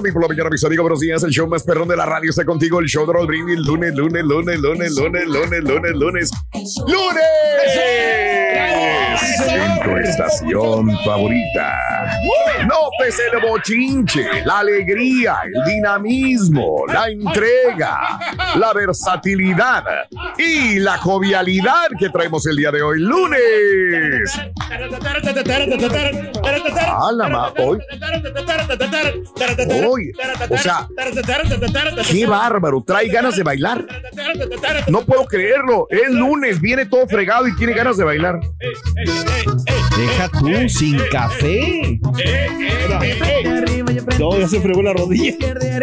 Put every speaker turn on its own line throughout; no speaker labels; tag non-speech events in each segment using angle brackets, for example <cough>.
Good morning por la mañana, mis amigos. Buenos días. El show más perrón de la radio está contigo. El show de Raúl Brindis. Lunes, lunes, lunes, lunes, lunes, lunes, lunes, lunes. ¡Lunes! En tu estación favorita. Notes el bochinche, la alegría, el dinamismo, la entrega, la versatilidad y la jovialidad que traemos el día de hoy, lunes. Ah, la hoy. Hoy. O sea, qué bárbaro. Trae ganas de bailar. No puedo creerlo. Es lunes, viene todo fregado y tiene ganas de bailar.
Deja tú, sin café.
No, ya se fregó la rodilla.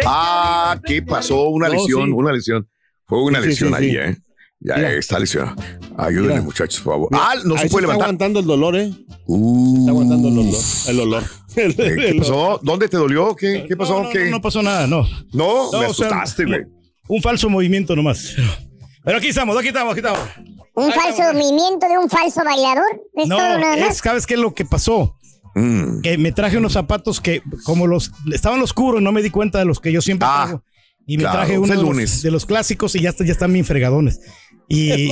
Ah, ¿qué pasó? Una lesión, una lesión. Fue una lesión ahí. ¿eh? Ya
Mira.
está lesionado. Ayúdenme,
Mira.
muchachos, por favor.
Mira,
Ah, no
ahí
se puede
Está
levantar.
aguantando el dolor, ¿eh?
Uh,
Está aguantando el dolor. El olor.
Eh, <laughs> ¿Qué pasó? ¿Dónde te dolió? ¿Qué, qué pasó?
No, no,
¿Qué?
no, pasó nada, no.
No,
No,
me
o sea,
asustaste, güey.
Un falso movimiento nomás. Pero aquí estamos, aquí estamos, aquí estamos.
Un falso movimiento de un falso bailador. Es
No,
todo nada
es,
más.
¿sabes qué es lo que pasó?
Mm.
Que me traje unos zapatos que, como los estaban oscuros, no me di cuenta de los que yo siempre
Ah,
traigo. Y me
claro,
traje uno de los,
lunes.
de los clásicos y ya, está- ya están bien fregadones. <laughs> Y,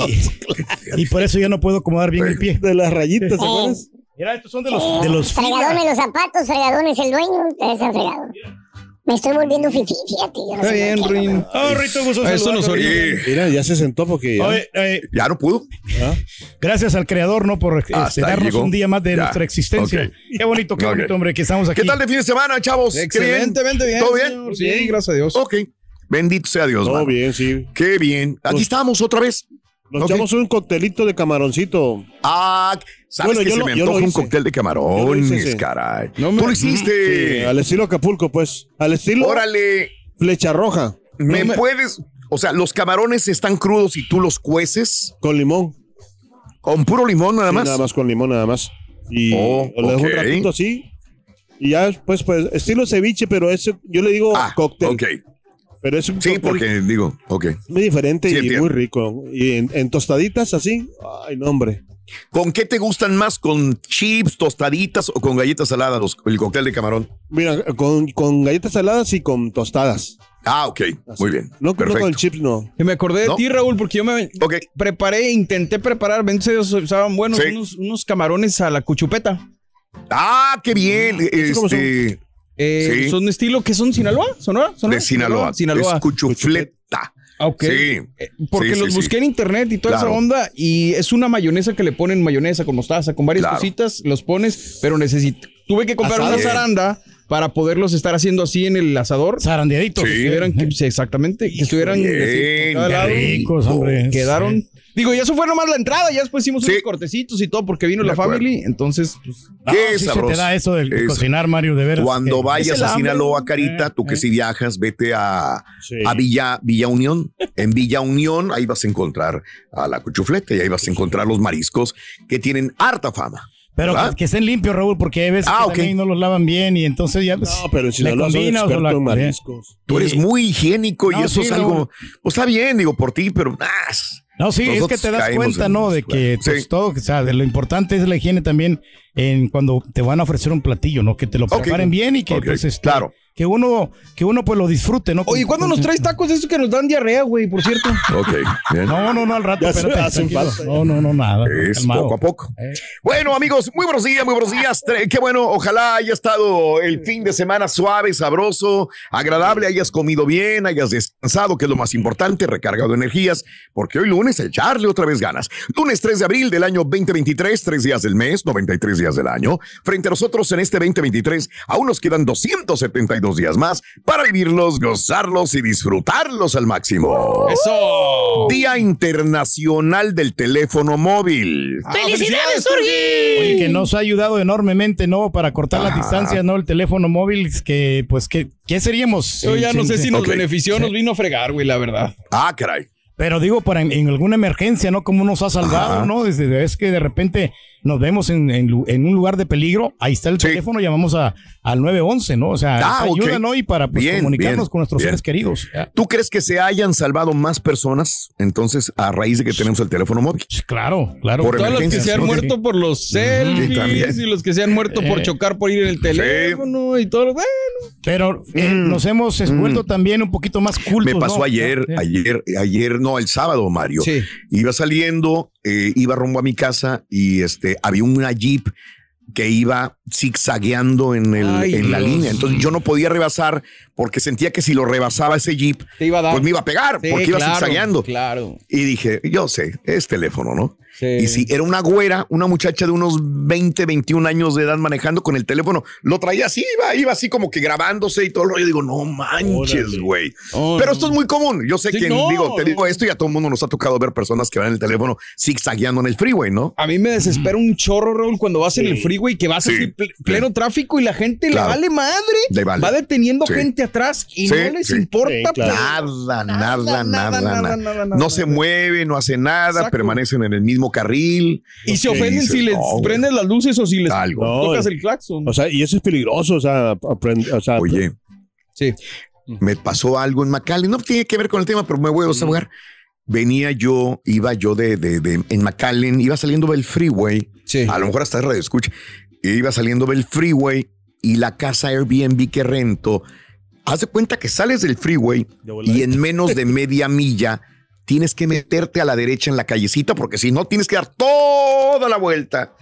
y por eso ya no puedo acomodar bien el pie.
De las rayitas, ¿te acuerdas?
Mira, estos son de los, de los
Fregadones los zapatos, fregadones el dueño. Es el fregador. Me estoy volviendo fifí, fíjate. Yo no
Está bien,
qué.
Ruin.
Oh, Rito, gusto
Ah, eso nos
Mira, ya se sentó porque ya.
Oye, eh,
¿Ya no pudo?
¿Ah?
gracias al creador, ¿no? Por este, darnos
llegó.
un día más de
Ya.
nuestra existencia.
Ok.
Qué bonito, qué
Ok.
bonito, hombre, que estamos aquí.
¿Qué tal de fin de semana, chavos?
Excelentemente bien.
¿Todo bien?
señor. Sí, gracias a Dios.
Ok. Bendito sea Dios,
Todo
mano.
bien, sí.
Qué bien. Aquí
Pues-
estamos otra vez.
Nos
Ok.
echamos un coctelito de camaroncito.
Ah, sabes
Bueno,
que
yo
se
lo-
me antoja un cóctel de camarones,
hice, sí.
caray.
No me-
Tú lo hiciste.
Sí, al estilo Acapulco, pues. Al estilo
Órale,
flecha roja.
¿me
me-
puedes? O sea, los camarones están crudos y tú los cueces
Con limón.
con puro limón nada
Sí,
más.
Nada más con limón, nada más. Y
Oh,
lo dejo un ratito así. Y ya después, pues, estilo ceviche, pero ese, yo le digo
Ah,
cóctel.
ok.
Pero es un
Sí, porque digo, ok.
muy diferente
Sí,
y
entiendo.
muy rico. Y en, en tostaditas así, ay, no, hombre.
¿Con qué te gustan más? ¿Con chips, tostaditas o con galletas saladas los- el cóctel de camarón?
Mira, con, con galletas saladas y con tostadas.
Ah, ok.
Así.
Muy bien.
No, no
Perfecto.
con chips, no.
Que me acordé de
¿No?
ti, Raúl, porque yo me
Ok.
preparé, intenté preparar, usaban buenos,
Sí.
unos, unos camarones a la cuchupeta.
Ah, qué bien.
cómo son?
Este,
Eh,
Sí.
Son estilo que son Sinaloa, ¿Sonora? ¿Sonora?
de Sinaloa.
Sinaloa.
Es cuchufleta.
Ah, ok.
Sí.
Eh, Porque
Sí,
los busqué en internet y toda
Claro.
esa onda y es una mayonesa que le ponen mayonesa con mostaza, con varias
Claro.
cositas, los pones, pero necesito, tuve que comprar
Asada.
una zaranda para poderlos estar haciendo así en el asador.
Zarandeaditos.
Sí.
Que estuvieran, que- sí, exactamente, que estuvieran
bien,
cada lado.
ricos, hombre.
Quedaron. Digo, y eso fue nomás la entrada, ya después hicimos
Sí.
unos cortecitos y todo porque vino
De
la
acuerdo.
family, entonces pues,
No,
Qué
sí se
sabroso.
te da eso de
Eso.
cocinar, Mario, de veras.
Cuando
que-
vayas a. Sinaloa, Carita, tú que
eh.
si viajas, vete a,
Sí.
a Villa, Villa Unión. En Villa Unión, ahí vas a encontrar a la cuchufleta y ahí vas a encontrar los mariscos que tienen harta fama.
Pero
¿verdad?
que, que estén limpios, Raúl, porque hay veces
Ah,
que
ok.
también no los lavan bien y entonces ya pues,
No, pero en
le
Sinaloa son
combinas o
expertos
la-
en mariscos.
Tú eres
y-
muy higiénico y
No,
eso
sí,
es algo,
Raúl.
pues está bien, digo, por ti, pero ah,
No, sí, es que te das cuenta,
en-
¿no? De que
Sí.
pues, todo, o sea, de lo importante es la higiene también en cuando te van a ofrecer un platillo, ¿no? Que te lo preparen bien y que pues este,
claro.
que uno que uno pues lo disfrute, ¿no?
Oye, ¿cuándo nos traes tacos de esos que nos dan diarrea, güey, por cierto?
ok, bien.
No, no, no, al rato, espérate,
hacen
tranquilo.
falta.
No, no, no, nada.
Es
calmado.
poco a poco.
Eh.
Bueno, amigos, muy buenos días, muy buenos días. Qué bueno, ojalá haya estado el fin de semana suave, sabroso, agradable, hayas comido bien, hayas descansado, que es lo más importante, recargado de energías, porque hoy lunes echarle otra vez ganas. Lunes 3 de abril del año 2023, tres días del mes, 93 días del año. Frente a nosotros en este 2023, aún nos quedan 272 días más para vivirlos, gozarlos y disfrutarlos al máximo.
¡Eso!
Día Internacional del Teléfono Móvil.
Ah, ¡Felicidades, Turgi!
Oye, que nos ha ayudado enormemente, ¿no? Para cortar las
Ah.
distancias, ¿no? El teléfono móvil, que pues, ¿qué, qué seríamos?
Yo ya no sé si nos
Ok.
benefició nos vino a fregar, güey, la verdad.
Ah, caray.
Pero digo, para en, en alguna emergencia, ¿no? Como nos ha salvado,
Ajá.
¿no? Desde es que de repente nos vemos en, en lu- en un lugar de peligro, ahí está el
Sí.
teléfono, llamamos a, al 911, ¿no? O sea,
Ah,
esa ayuda,
ok.
¿no? Y para pues,
Bien,
comunicarnos
bien,
con nuestros
bien.
seres queridos. ¿ya?
¿Tú crees que se hayan salvado más personas entonces a raíz de que tenemos el teléfono móvil?
Claro, claro.
Por
Todos los que se han
¿no?
muerto por los selfies y los que se han muerto por
Eh.
chocar por ir en el teléfono y todo. Bueno,
Pero eh,
Mm.
nos hemos eh, vuelto también un poquito más cultos.
Me pasó
¿no?
ayer,
Sí.
ayer, ayer, no, el sábado, Mario.
Sí.
Iba saliendo, eh, iba rumbo a mi casa y este había una Jeep que iba zigzagueando en, el,
Ay,
en la
Dios.
línea. Entonces yo no podía rebasar porque sentía que si lo rebasaba ese Jeep,
te iba a dar.
pues me iba a pegar
Sí,
porque iba
claro,
zigzagueando.
Claro.
Y dije, yo sé, es teléfono, ¿no?
Sí.
Y si era una güera, una muchacha de unos 20, 21 años de edad manejando con el teléfono, lo traía así, iba, iba así como que grabándose y todo el rollo. Digo, no manches, güey.
Oh,
Pero esto es muy común. Yo sé
Sí,
que,
no,
digo, te
no.
digo esto y a todo el mundo nos ha tocado ver personas que van en el teléfono zigzagueando en el freeway, ¿no?
A mí me desespera un chorro, Raúl, cuando vas en el freeway que vas
Sí.
así pl- pleno tráfico y la gente
Claro.
le vale madre.
Le vale.
Va deteniendo
Sí.
gente atrás y
Sí,
no les
sí.
importa.
Sí, claro.
Nada, nada,
Nada,
nada,
nada,
nada.
nada, nada,
No
nada,
se mueve, no hace nada,
Exacto.
permanecen en el mismo carril.
Y se ofenden
dices,
si les
no,
prendes las luces o si les
Algo.
Tocas el claxon.
O sea, y eso es peligroso, o sea, aprend- o sea,
Oye,
sí.
me pasó algo en McAllen. No tiene que ver con el tema, pero me voy a desahogar. Venía yo, iba yo de, de, de- en McAllen, iba saliendo del freeway.
Sí.
A lo mejor hasta radio escucha. Iba saliendo del freeway y la casa Airbnb que rento. Haz de cuenta que sales del freeway y en menos de media milla tienes que meterte a la derecha en la callecita porque si no tienes que dar toda la vuelta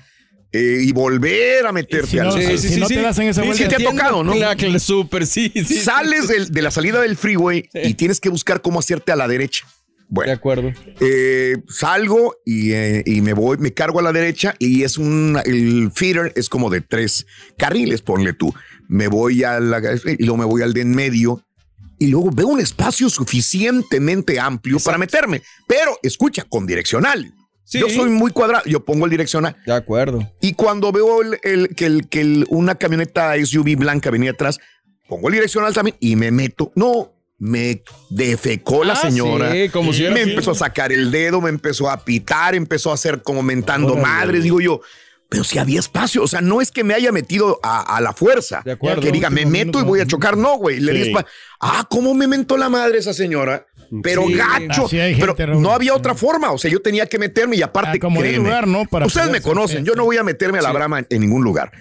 eh, y volver a meterte
si
al
Sí,
si
sí,
no
sí,
te das en esa
Sí,
vuelta.
sí te ha tocado, ¿no?
Súper, sí.
Sales de la salida del freeway y tienes que buscar cómo hacerte a la derecha.
De
Bueno,
acuerdo.
eh, salgo y, eh, y me voy, me cargo a la derecha y es un, el feeder es como de tres carriles, ponle tú. Me voy a la, y luego me voy al de en medio y luego veo un espacio suficientemente amplio para meterme. Pero escucha, con direccional.
Sí.
Yo soy muy cuadrado, yo pongo el direccional.
De acuerdo.
Y cuando veo el, el- que, el, que el- una camioneta SUV blanca venía atrás, pongo el direccional también y me meto. No, me defecó la
Ah,
señora.
sí, como si
me empezó a sacar el dedo, me empezó a pitar, empezó a hacer como mentando
Órale.
madres, digo yo. Pero si había espacio, o sea, no es que me haya metido a, a la fuerza.
De acuerdo.
Que diga, me meto y voy a chocar. No, güey. Le
Sí.
di Ah, ¿cómo me mentó la madre esa señora? Pero
Sí.
gacho. Pero
gente, Raúl.
no había otra forma. O sea, yo tenía que meterme y aparte,
Ah, como
créeme,
lugar, ¿no? Para
Ustedes me conocen, yo no voy a meterme a la brama en, ningún lugar.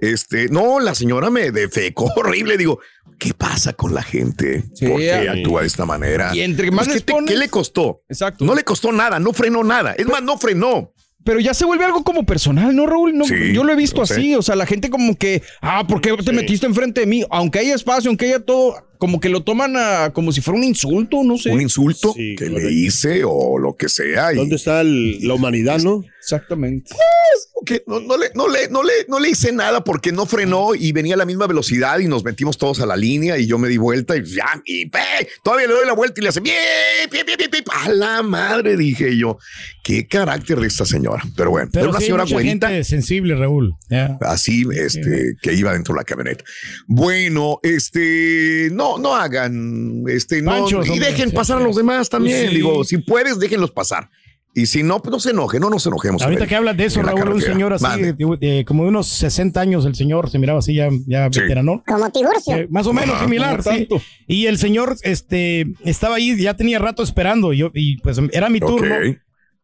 Este, no, la señora me defecó <laughs> horrible. Digo, ¿qué pasa con la gente?
Sí,
¿Por qué
ah.
actúa de esta manera?
Y entre más
Pues, ¿qué, te-
pones-
qué le costó?
Exacto.
No le costó nada, no frenó nada. Es más, no frenó.
Pero ya se vuelve algo como personal, ¿no, Raúl? No,
Sí,
yo lo he visto
sé.
así. O sea, la gente como que, ah, ¿por qué te
Sí.
metiste enfrente de mí? Aunque haya espacio, aunque haya todo, como que lo toman a, como si fuera un insulto, no sé.
Un insulto
Sí,
que
correcto.
le hice o lo que sea. y-
¿dónde está el- la humanidad, no?
Exactamente.
que no, no le, no, le, no, le, no le hice nada porque no frenó y venía a la misma velocidad y nos metimos todos a la línea y yo me di vuelta y ya, y ¡pe! todavía le doy la vuelta y le hace bien, bien, bien, bien, bien. a la madre, dije yo. Qué carácter de esta señora. Pero bueno,
Pero
era una
sí
señora
mucha
güerita.
gente sensible, Raúl.
Así, este, que iba dentro de la camioneta. Bueno, este, no, no hagan, este, no, y
hombre,
dejen
sí,
pasar a los demás también.
Sí.
Digo, si puedes, déjenlos pasar. Y si no, pues no se enoje, no nos enojemos.
Ahorita que hablas de eso, Raúl, un señor así, de- de- como de unos 60 años, el señor se miraba así ya, ya
Sí.
veterano.
Como Tiburcio.
Eh, más o menos
Ajá.
similar, sí. Y el señor este, estaba ahí, ya tenía rato esperando. Yo, y pues era mi turno,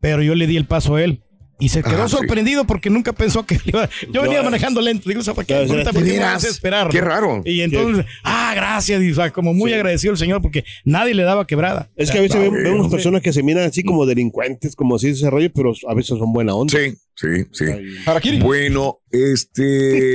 pero yo le di el paso a él. Y se quedó
Ah, sí.
sorprendido porque nunca pensó que iba- Yo venía
No,
manejando lento. Digo, ¿para qué? Ahorita,
¿de
¿por qué me
veras?
vas a esperar?
Qué raro.
Y entonces, ah, gracias. Y, o sea, como muy
Sí.
agradecido el señor porque nadie le daba quebrada.
Es que a veces
hombre.
personas que se miran así como delincuentes, como así ese rollo, pero a veces son buena onda.
Sí, sí, sí.
Harakiri.
Bueno,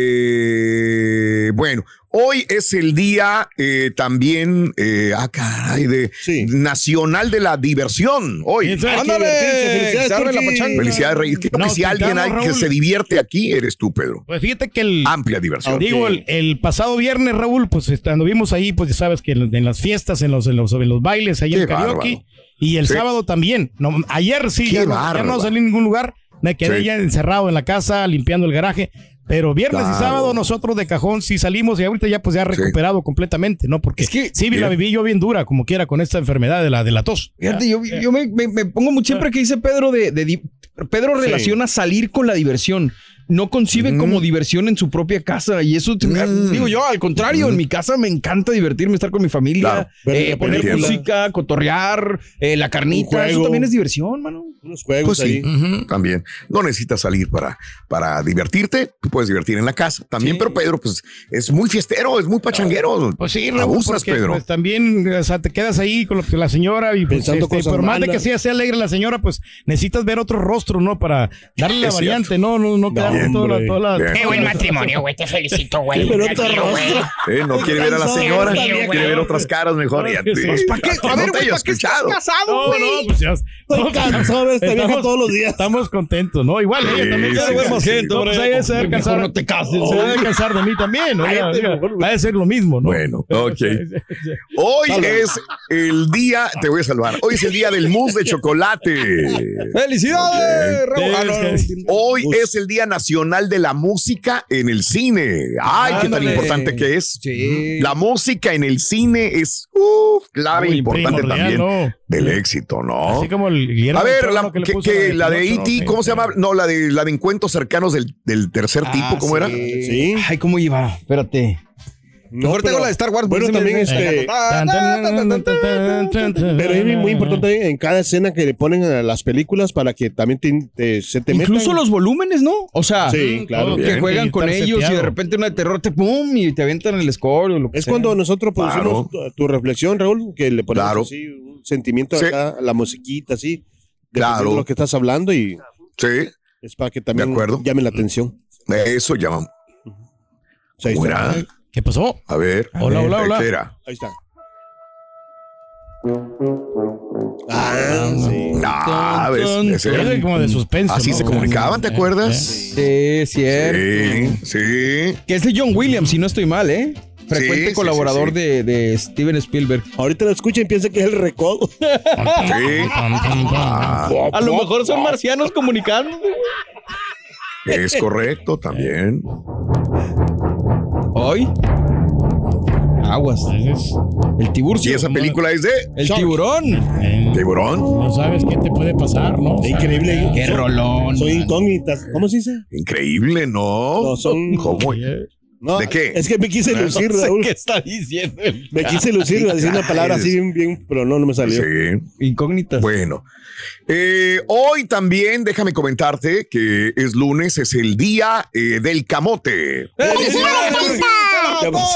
este. Bueno, hoy es el día eh, también, eh, ah, caray, de
Sí.
Nacional de la Diversión. Hoy.
Ándale.
Felicidades,
la.
Felicidades, Reyes. Creo que si alguien hay que se divierte aquí, eres tú, Pedro.
Pues fíjate que el,
Amplia diversión.
Digo, el, el pasado viernes, Raúl, pues este, anduvimos ahí, pues ya sabes que en, en las fiestas, en los, en los, en los bailes, ahí en karaoke.
bárbaro.
Y el
Sí.
sábado también. No, ayer sí,
Qué
ya no, ya
bárbaro.
no salí a ningún lugar. Me quedé
Sí.
ya encerrado en la casa, limpiando el garaje. Pero viernes
Claro.
y sábado nosotros de cajón sí salimos y ahorita ya pues ya recuperado completamente, ¿no? Porque
Es que-
sí la viví yo bien dura, como quiera, con esta enfermedad de la, de la tos.
Fíjate, yo, yo me, me- me pongo mucho siempre que dice Pedro de, de Pedro relaciona salir con la diversión. No concibe como diversión en su propia casa. Y eso, te-
Mm.
digo yo, al contrario, en mi casa me encanta divertirme, estar con mi familia,
Claro.
Eh, poner música, cotorrear, eh, la carnita. Eso también es diversión, mano.
Unos juegos
Pues sí.
ahí.
También. No necesitas salir para, para divertirte. Tú puedes divertir en la casa también,
Sí.
pero Pedro, pues es muy fiestero, es muy pachanguero.
Pues sí,
Abusas, Pedro.
Pues también, o sea, te quedas ahí con la, la señora y pues,
Pensando
este,
cosas
por más de que sea, sea alegre la señora, pues necesitas ver otro rostro, ¿no? Para darle la variante, ¿no? No, no quedarte
Bien,
toda la,
hombre.
toda la-
Bien.
Qué buen matrimonio, güey. Te felicito, güey.
Pero.
Eh, no quiere ver a la señora, quiere ver otras caras mejor.
Pues,
¿Para qué? A ver, güey, ¿para qué estás casado,
No,
güey?
no, pues ya.
Estoy cansado de ver esta vieja todos los días.
Estamos contentos, ¿no? Igual ella también. quiere ver más gente, No, pues se debe cansar.
no te cases,
Se debe cansar de mí también. Va a ser lo mismo, ¿no?
Bueno, <laughs> ok. Hoy es el día, te voy a salvar. Hoy es el día del mousse de chocolate. <laughs>
¡Felicidades! Ah.
Hoy es el Día Nacional de la Música en el Cine. Ay, qué tan importante que es.
Sí.
La música en el cine es uf, clave
Muy
importante
primordial,
también
¿no?
del éxito, ¿no?
Así como el Guillermo
A ver, la, que, la de E.T.,
¿no?
¿cómo
Sí.
se llama? No, la de la de encuentros cercanos del, del tercer tipo,
Ah,
¿cómo era?
Sí.
Ay, ¿cómo iba? Espérate.
No,
Mejor tengo la de Star Wars.
Bueno, también este. Pero es muy importante en cada escena que le ponen a las películas para que también te, te- se te
Incluso
metan.
los volúmenes, ¿no? O sea,
Sí, claro.
que
Bien.
juegan con ellos y de repente una de terror te pum y te aventan el score o lo que
Es
sea.
cuando nosotros
Claro.
producimos tu, tu reflexión, Raúl, que le ponemos
Claro.
así un sentimiento
Sí.
acá, la musiquita, así.
Claro.
de lo que estás hablando y
Sí,
es para que también
De acuerdo.
llame la atención.
eso llama.
O sea,
¿Qué pasó?
A ver.
Hola, hola,
¿qué
hola.
era?
Ahí está. Ah, sí.
Ah, ves, ese era.
Era como de suspenso.
Así
¿no?
se comunicaban, ¿te
Eh,
acuerdas?
Sí, cierto.
Sí, sí.
Que es de John Williams, si no estoy mal, ¿eh? Frecuente
Sí, sí,
colaborador
sí, sí.
De, de Steven Spielberg.
Ahorita lo escucha y piensa que es el recodo.
Sí.
A lo mejor son marcianos comunicando.
es correcto también.
Hoy. Aguas.
Es-
El tiburcio.
Y esa película es de
El tiburón.
eh,
Tiburón.
No sabes qué te puede pasar, ¿no? O sea,
Increíble.
Qué rolón.
Son
man.
incógnitas. ¿Cómo se dice?
Increíble, ¿no?
No, son- <laughs>
¿Cómo?
No,
¿De qué?
Es que me quise lucir,
No sé
Raúl.
¿Qué está diciendo? el-
Me quise lucir, decir una palabra así bien, bien, pero no, no me salió.
Sí.
Incógnitas.
Bueno, eh, hoy también déjame comentarte que es lunes, es el día eh, del camote.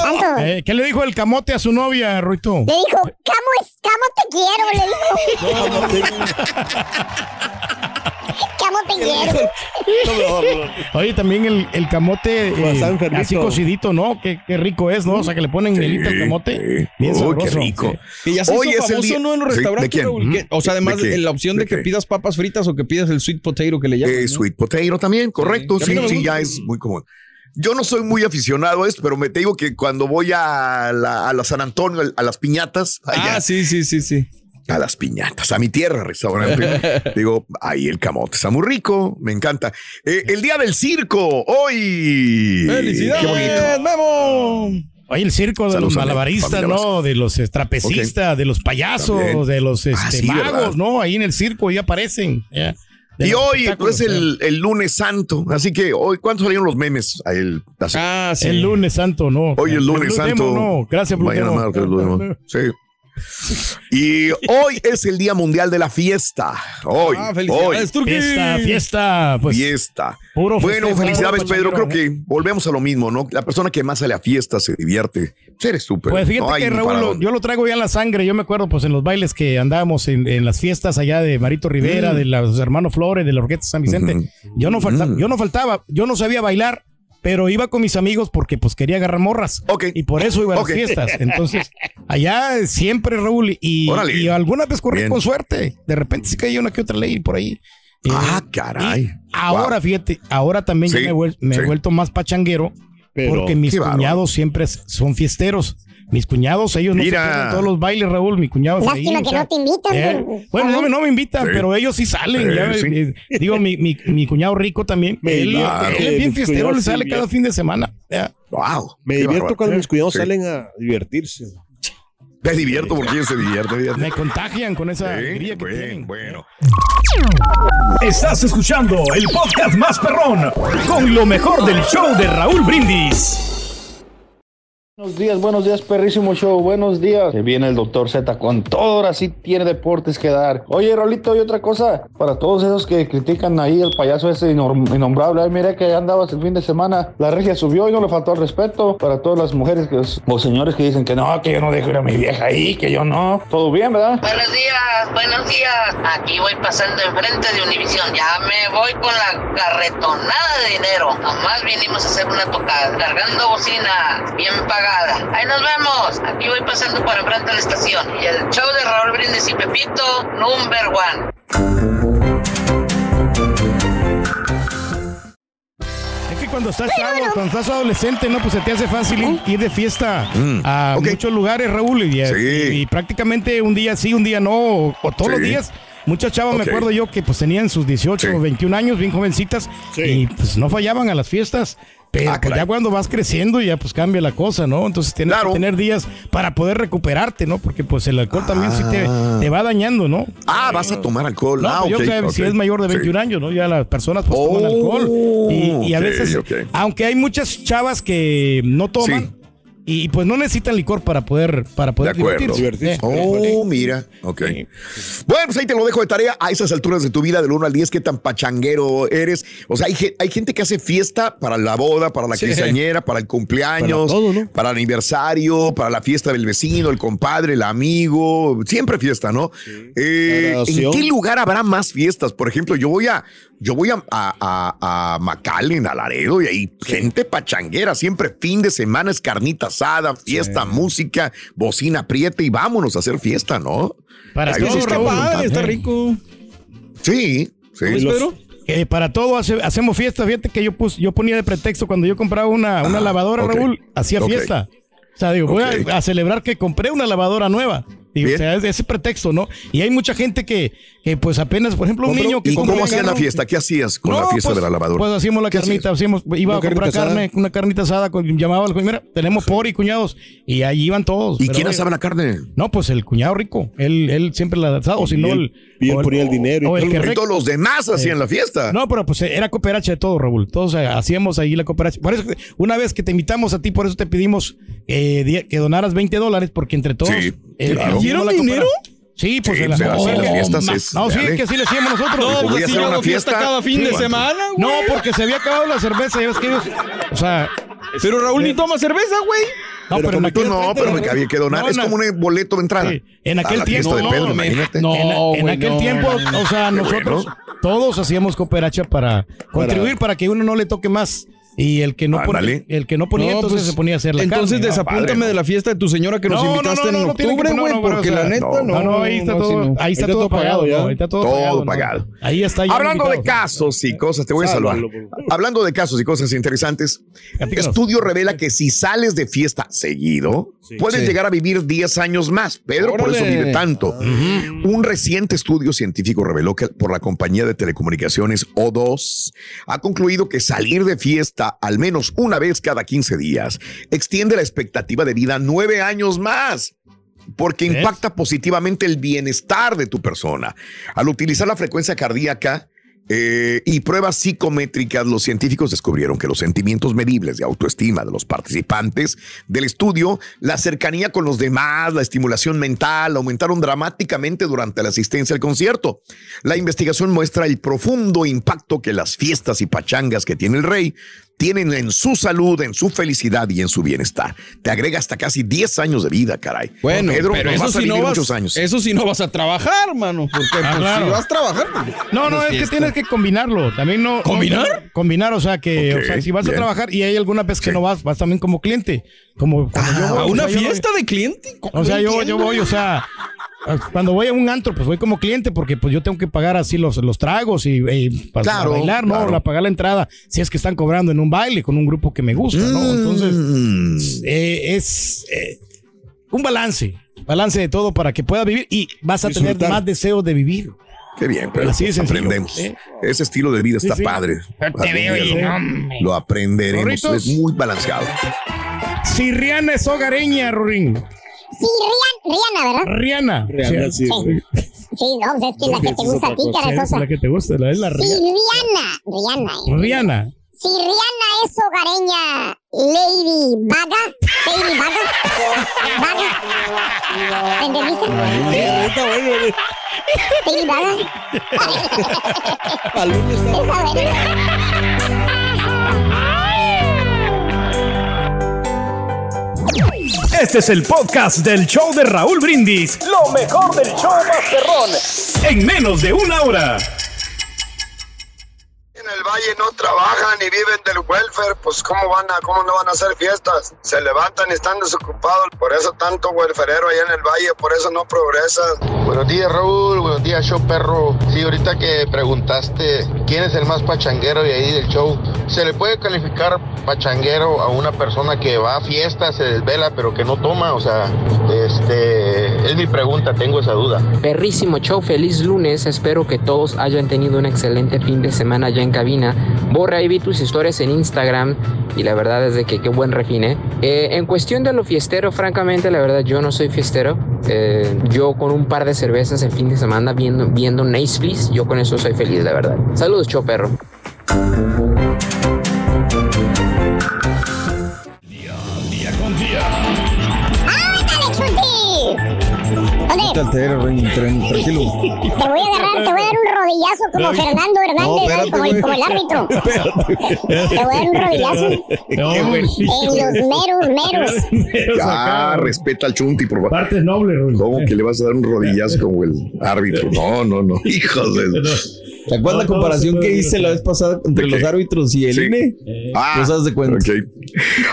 Santo.
Eh, ¿Qué le dijo el camote a su novia, Ruito?
Le dijo, Camo, es, Camo te quiero, le dijo. <laughs> Camo te quiero.
Oye, también el, el camote eh, así cocidito, ¿no? Qué, qué rico es, ¿no? O sea, que le ponen mielita al camote. Bien
Uy, qué rico.
Que ya se
Hoy
hizo
es el
famoso,
día-
¿no? En los
Sí, ¿de
restaurantes,
quién?
Raúl, que- o sea, además
¿De
en la opción de,
¿De
que pidas papas fritas o que pidas el sweet potato que le llaman.
Eh,
¿no?
sweet potato también, correcto.
Sí,
Sí, ya es muy común. Yo no soy muy aficionado a esto, pero me te digo que cuando voy a la, a la San Antonio, a las piñatas, allá,
Ah, sí, sí, sí, sí.
A las piñatas, a mi tierra, restaurante. <laughs> Digo, ahí el camote está muy rico, me encanta. Eh, el día del circo, hoy.
¡Felicidades,
Qué bonito.
Memo!
Oye, el circo de
Saludos
los malabaristas, ¿no? De los trapecistas, de los payasos,
También.
de los este,
Ah, sí,
magos,
¿verdad?
¿no? Ahí en el circo ya aparecen.
Y hoy
espectáculos,
es el, el lunes santo, así que hoy, ¿cuántos salieron los memes? A él, así.
Ah, sí.
El lunes santo, ¿no?
Hoy es lunes
Blue
santo.
Demon, no, gracias, Blue
Mañana
Demon. <laughs>
Sí. Y hoy es el Día Mundial de la Fiesta. Hoy,
Ah,
hoy.
felicidades.
Fiesta, fiesta, pues.
Fiesta.
Puro
bueno,
festejo,
felicidades,
puro
Pedro. Creo que volvemos a lo mismo, ¿no? La persona que más sale a fiesta se divierte. Eres tú, Pedro.
Pues fíjate
No
que Raúl, lo- yo lo traigo ya en la sangre. Yo me acuerdo, pues, en los bailes que andábamos en, en las fiestas allá de Marito Rivera,
Mm.
de los hermanos Flores, de la Orquesta San Vicente. Yo no faltaba,
Mm.
yo no faltaba, yo no sabía bailar, pero iba con mis amigos porque pues quería agarrar morras.
Ok.
Y por eso iba a las fiestas. <laughs> Entonces, allá siempre, Raúl, y, y alguna vez corrí
Bien.
con suerte. De repente se caía una que otra ley por ahí. Eh,
Ah, caray.
ahora,
Wow.
fíjate, ahora también
Sí,
yo me, he me he vuelto más pachanguero
Pero,
porque mis cuñados siempre son fiesteros. Mis cuñados, ellos no se pierden todos los bailes, Raúl. Mi cuñado
Lástima
ahí,
que
o sea,
no te invitan.
eh, bueno, no, me- no me invitan,
Sí.
pero ellos sí salen.
Eh,
ya,
sí.
eh, digo, mi, mi, mi cuñado rico también.
Me
él,
eh,
es bien fiestero, le sale
sí,
cada
bien.
fin de semana. ya.
Wow.
Me divierto cuando mis cuñados
Sí.
salen a divertirse.
Te divierto porque ellos se divierten.
Me contagian con esa
Sí,
alegría que tienen.
bueno.
Estás escuchando el podcast más perrón con lo mejor del show de Raúl Brindis.
Buenos días, buenos días, perrísimo show, buenos días. Se viene el doctor Z con todo, ahora sí tiene deportes que dar. Oye, Rolito, y otra cosa, para todos esos que critican ahí el payaso ese innom- innombrable, ay, mira que andabas el fin de semana, la regia subió y no le faltó el respeto para todas las mujeres que, o señores que dicen que no, que yo no dejo ir a mi vieja ahí, que yo no. Todo bien, ¿verdad?
Buenos días, buenos días. Aquí voy pasando enfrente de Univisión. Ya me voy con la carretonada de dinero. Nomás vinimos a hacer una tocada, cargando bocina, bien pagada. Ahí nos vemos. Aquí voy pasando por enfrente de la estación. Y el show de Raúl Brindis y Pepito, number one.
Es que cuando estás chavo, cuando estás adolescente, no, pues se te hace fácil ir, ir de fiesta
Mm,
a
ok.
muchos lugares, Raúl, y,
Sí.
y- y prácticamente un día sí, un día no, o, o todos los
Sí.
días. Muchas chavas,
Ok.
me acuerdo yo, que pues tenían sus 18
Sí.
o 21 años, bien jovencitas,
Sí.
y pues no fallaban a las fiestas. Pero
Ah,
pues, ya cuando vas creciendo ya pues cambia la cosa, ¿no? Entonces tienes
Claro.
que tener días para poder recuperarte, ¿no? Porque pues el alcohol también sí te, te va dañando, ¿no?
Ah, vas a tomar alcohol.
No,
ah,
pues yo
ok,
sé, si es mayor de
Sí.
21 años, ¿no? Ya las personas pues
Oh,
toman alcohol. Y, y a veces, aunque hay muchas chavas que no toman,
Sí.
Y pues no necesitan licor para poder, para poder
De acuerdo.
divertirse. Eh,
Oh, mira. Ok. Bueno, pues ahí te lo dejo de tarea. A esas alturas de tu vida, del 1 al 10, qué tan pachanguero eres. O sea, hay, hay gente que hace fiesta para la boda, para la
Sí.
quinceañera, para el cumpleaños,
Para todo, ¿no?
para el aniversario, para la fiesta del vecino, el compadre, el amigo. Siempre fiesta, ¿no? Eh, ¿En qué lugar habrá más fiestas? Por ejemplo, yo voy a, yo voy a, a, a, a McAllen, a Laredo, y hay gente pachanguera. Siempre fin de semana es carnita asada, fiesta, música, bocina aprieta y vámonos a hacer fiesta, ¿no?
Para
Ahí
todo, Raúl.
padre, está
Eh,
rico.
Sí, sí.
¿Ves,
los-
eh, para todo hace- hacemos fiesta. Fíjate que yo, pus, yo ponía de pretexto cuando yo compraba una, una
Ah,
lavadora. Raúl, hacía fiesta. O sea, digo, voy a, celebrar que compré una lavadora nueva.
Bien.
o sea, es ese pretexto, ¿no? Y hay mucha gente que, que pues apenas, por ejemplo, un
Compró-
niño que
¿Y
compra
cómo hacían la fiesta? ¿Qué hacías con la fiesta
pues,
de la lavadora?
Pues hacíamos la
¿Qué
carnita, hacíamos, iba a comprar
asada.
carne, una carnita asada, con, llamaba al mira, tenemos por y cuñados, y ahí iban todos.
¿Y
Pero,
quién asaba la carne?
No, pues el cuñado rico, él, él siempre la asaba, o si
Y
no, el,
y él
o
ponía el dinero y
o el
todo.
que
Y
rec-
todos los demás hacían la fiesta.
no, pero pues era cooperacha de todo, Raúl. Todos eh, hacíamos ahí la cooperacha. Por eso, una vez que te invitamos a ti, por eso te pedimos eh, que donaras 20 dólares, porque entre todos.
Sí,
eh,
claro.
¿Dieron
la
dinero?
Sí, pues
Sí,
en la-
pues,
no,
las fiestas
ma-
es-
No, sí, que así le hacíamos nosotros.
No, pues si
hacer
yo fiesta
fiesta.
cada fin de
Sí.
semana, güey.
No, porque se había acabado la cerveza, ya ves que ellos. O sea.
Pero Raúl ni toma cerveza, güey.
No,
Pero
pero,
como
Tú no, pero me había que donar.
No,
es como un boleto de entrada.
Sí, en
A
aquel
la
tiempo.
no,
Pedro,
me- no.
en, en aquel
no,
tiempo,
no,
o sea, nosotros
bueno.
todos hacíamos cooperacha para contribuir para que uno no le toque más y el que no ponía, el que no ponía
No,
entonces
pues,
se ponía a hacer la
Entonces
carne, ¿no?
desapúntame de la fiesta de tu señora que nos
No, no,
invitaste
no, no,
en octubre,
no,
güey, porque
o sea,
la neta
no,
no.
No, no, ahí está
no,
todo,
sí, no.
ahí está todo
todo
pagado,
ya.
¿no? Ahí está todo,
Todo
pagado. Ahí está ya
Hablando de
invitado.
casos y cosas, te voy a salvar. Hablando de casos y cosas interesantes,
Platícanos.
estudio revela que si sales de fiesta seguido, puedes
Sí.
llegar a vivir 10 años más. Pedro, por eso
Órale.
vive tanto. Un reciente estudio científico reveló que por la compañía de telecomunicaciones O2 ha concluido que salir de fiesta al menos una vez cada 15 días extiende la expectativa de vida nueve años más porque impacta positivamente el bienestar de tu persona. Al utilizar la frecuencia cardíaca eh, y pruebas psicométricas, los científicos descubrieron que los sentimientos medibles de autoestima de los participantes del estudio, la cercanía con los demás, la estimulación mental, aumentaron dramáticamente durante la asistencia al concierto. La investigación muestra el profundo impacto que las fiestas y pachangas que tiene el rey tienen en su salud, en su felicidad y en su bienestar. Te agrega hasta casi 10 años de vida, caray.
Bueno,
Pedro,
pero eso
vas a
no vas,
muchos años.
eso sí no vas a trabajar, mano. Porque
Ah,
pues,
claro.
si vas a trabajar. pues,
No, no, es que tienes que combinarlo. También no.
¿Combinar?
no- combinar, o sea, que o sea, si vas
bien.
a trabajar y hay alguna vez que no vas, vas también como cliente. Como cuando yo voy,
¿A
o
una
yo
fiesta de cliente?
o sea, yo, yo voy, o sea. Cuando voy a un antro, pues voy como cliente porque pues yo tengo que pagar así los, los tragos y, y para
Claro,
bailar, ¿no?
claro.
La pagar la entrada, si es que están cobrando en un baile con un grupo que me gusta, ¿no? Entonces,
Mm.
eh, es eh, un balance, balance de todo para que pueda vivir y vas a tener más deseo de vivir.
Qué bien, pero
Así sencillo,
aprendemos.
¿eh?
Ese estilo de vida está
Sí, sí.
padre.
te veo y no,
lo-. Lo aprenderemos. Es muy balanceado.
Si Rihanna es hogareña, Rurín.
Sí, Rian- Rihanna, ¿verdad?
Rihanna.
Rihanna, sí.
Sí. Sí, no, pues es que la que te gusta a ti, carazosa.
es la que te gusta, la es la
Sí,
Rihanna.
Rihanna. Rihanna. eh.
Rihanna.
Si Rihanna es hogareña, Lady Vaga, Lady Vaga, Vaga, ¿entendiste? Lady Vaga. Está bueno.
Este es el podcast del show de Raúl Brindis. Lo mejor del show Masterrón. En menos de una hora.
En el valle no trabajan y viven del welfare, pues cómo van a, cómo no van a hacer fiestas. Se levantan y están desocupados, por eso tanto welfarero allá en el valle, por eso no progresan.
Buenos días Raúl, buenos días show perro. Sí, ahorita que preguntaste quién es el más pachanguero de ahí del show, ¿se le puede calificar pachanguero a una persona que va a fiestas, se desvela pero que no toma? O sea, este, es mi pregunta, tengo esa duda.
Perrísimo show, feliz lunes. Espero que todos hayan tenido un excelente fin de semana ya en cabina. Borra y vi tus historias en Instagram y la verdad es de que qué buen refine. Eh, en cuestión de lo fiestero, francamente, la verdad yo no soy fiestero. Eh, yo con un par de cervezas el fin de semana viendo, viendo Netflix, yo con eso soy feliz, la verdad. Saludos, show perro.
Día con día.
¡Ándale, Chuti!
No te tranquilo.
Te voy a agarrar, te voy a dar un rodillazo como Fernando Hernández,
espérate,
como, el,
güey.
como el árbitro. Te voy a dar un rodillazo
No,
en <laughs> los meros, meros.
Ya, respeta al Chunti, por favor.
Parte noble, Rurín.
¿Cómo que le vas a dar un rodillazo como el árbitro? No, no, no. <laughs> Hijos de.
¿Te acuerdas la comparación que hice la vez pasada entre
¿De
los
qué?
árbitros y el
Sí.
INE?
Ah,
Pues haz de cuenta.
ok.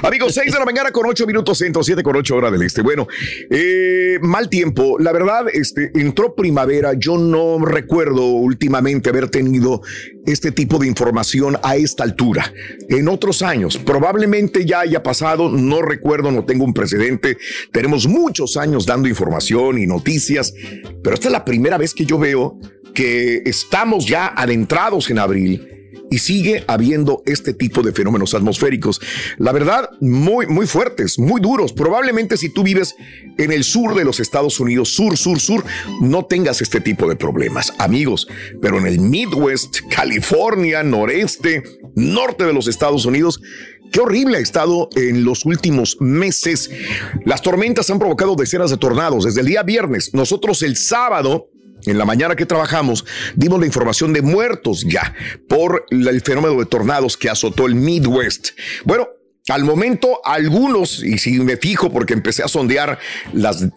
Amigos, 6 de la mañana con 8 minutos centro, 7 con 8 hora del este. Bueno, eh, mal tiempo. La verdad, este, entró primavera. Yo no recuerdo últimamente haber tenido este tipo de información a esta altura. En otros años, probablemente ya haya pasado, no recuerdo, no tengo un precedente. Tenemos muchos años dando información y noticias, pero esta es la primera vez que yo veo que estamos ya adentrados en abril y sigue habiendo este tipo de fenómenos atmosféricos. La verdad, muy, muy fuertes, muy duros. Probablemente si tú vives en el sur de los Estados Unidos, sur, sur, sur, no tengas este tipo de problemas, amigos. Pero en el Midwest, California, noreste, norte de los Estados Unidos, Qué horrible ha estado en los últimos meses. Las tormentas han provocado decenas de tornados desde el día viernes. Nosotros el sábado en la mañana que trabajamos, dimos la información de muertos ya por el fenómeno de tornados que azotó el Midwest. Bueno, al momento, algunos, y si me fijo porque empecé a sondear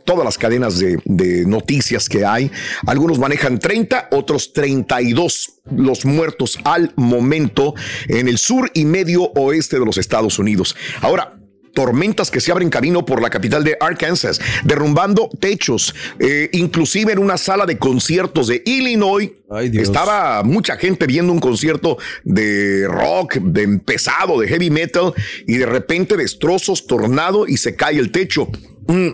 todas las cadenas de, de noticias que hay, algunos manejan 30, otros 32 los muertos al momento en el sur y medio oeste de los Estados Unidos. Ahora, tormentas que se abren camino por la capital de Arkansas, derrumbando techos, eh, inclusive en una sala de conciertos de Illinois. Estaba mucha gente viendo un concierto de rock, de pesado, de heavy metal, y de repente destrozos, tornado y se cae el techo. Mm,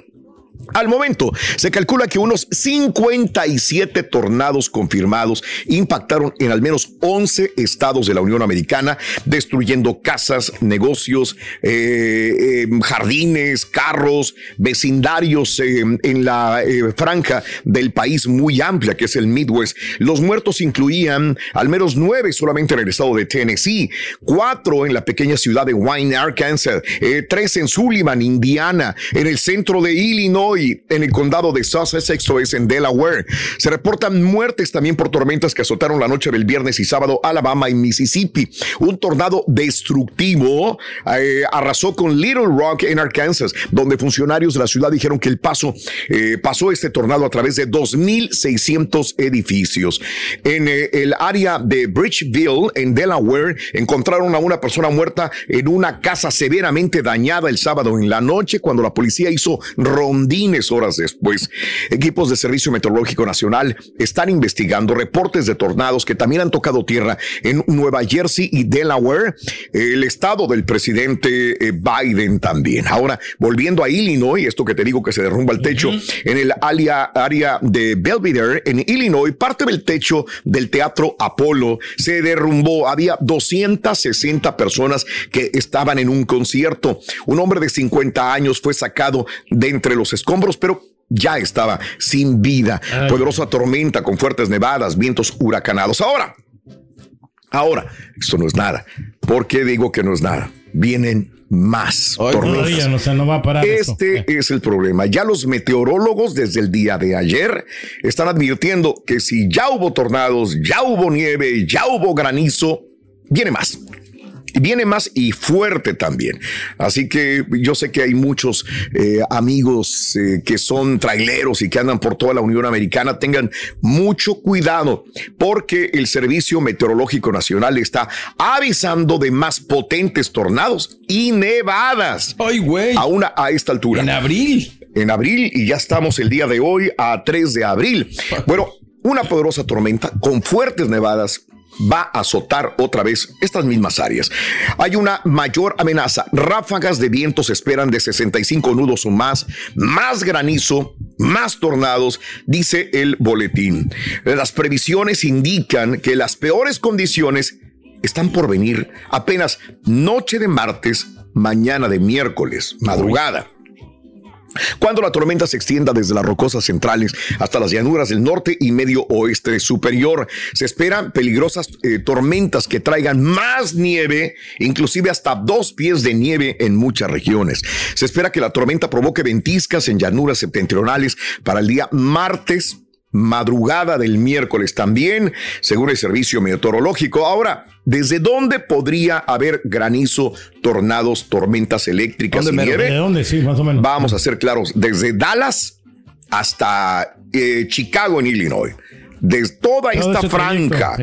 Al momento, se calcula que unos 57 tornados confirmados impactaron en al menos 11 estados de la Unión Americana, destruyendo casas, negocios, eh, eh, jardines, carros, vecindarios eh, en la franja del país muy amplia que es el Midwest. Los muertos incluían al menos nueve solamente en el estado de Tennessee, cuatro en la pequeña ciudad de Wayne, Arkansas, tres en Sullivan, Indiana, en el centro de Illinois, en el condado de Sussex, es en Delaware. Se reportan muertes también por tormentas que azotaron la noche del viernes y sábado Alabama y Mississippi. Un tornado destructivo eh, arrasó con Little Rock en Arkansas, donde funcionarios de la ciudad dijeron que el paso eh, pasó este tornado a través de 2.600 edificios. En eh, el área de Bridgeville, en Delaware, encontraron a una persona muerta en una casa severamente dañada el sábado en la noche cuando la policía hizo horas después. Equipos de Servicio Meteorológico Nacional están investigando reportes de tornados que también han tocado tierra en Nueva Jersey y Delaware, el estado del presidente eh, Biden también. Ahora, volviendo a Illinois, esto que te digo que se derrumba el techo, en el área, área de Belvedere, en Illinois, parte del techo del Teatro Apolo se derrumbó. Había 260 personas que estaban en un concierto. Un hombre de 50 años fue sacado de entre los escombros, pero ya estaba sin vida. Poderosa tormenta con fuertes nevadas, vientos huracanados. Ahora, ahora, esto no es nada. ¿Por qué digo que no es nada? Vienen más tormentas. este es el problema. Ya los meteorólogos desde el día de ayer están advirtiendo que si ya hubo tornados, ya hubo nieve, ya hubo granizo, viene más viene más y fuerte también. Así que yo sé que hay muchos eh, amigos eh, que son traileros y que andan por toda la Unión Americana. Tengan mucho cuidado porque el Servicio Meteorológico Nacional está avisando de más potentes tornados y nevadas.
¡Ay, güey!
Aún a esta altura.
En abril.
En abril y ya estamos el día de hoy a 3 de abril. Bueno, una poderosa tormenta con fuertes nevadas va a azotar otra vez estas mismas áreas. Hay una mayor amenaza. Ráfagas de viento se esperan de 65 nudos o más, más granizo, más tornados, dice el boletín. Las previsiones indican que las peores condiciones están por venir apenas noche de martes, mañana de miércoles, madrugada. Cuando la tormenta se extienda desde las rocosas centrales hasta las llanuras del norte y medio oeste superior, se esperan peligrosas eh, tormentas que traigan más nieve, inclusive hasta dos pies de nieve en muchas regiones. Se espera que la tormenta provoque ventiscas en llanuras septentrionales para el día martes, madrugada del miércoles también, según el servicio meteorológico. Ahora, ¿desde dónde podría haber granizo, tornados, tormentas eléctricas y nieve?
¿De dónde? Sí, más o menos.
Vamos a ser claros, desde Dallas hasta eh, Chicago en Illinois. Desde toda esta franja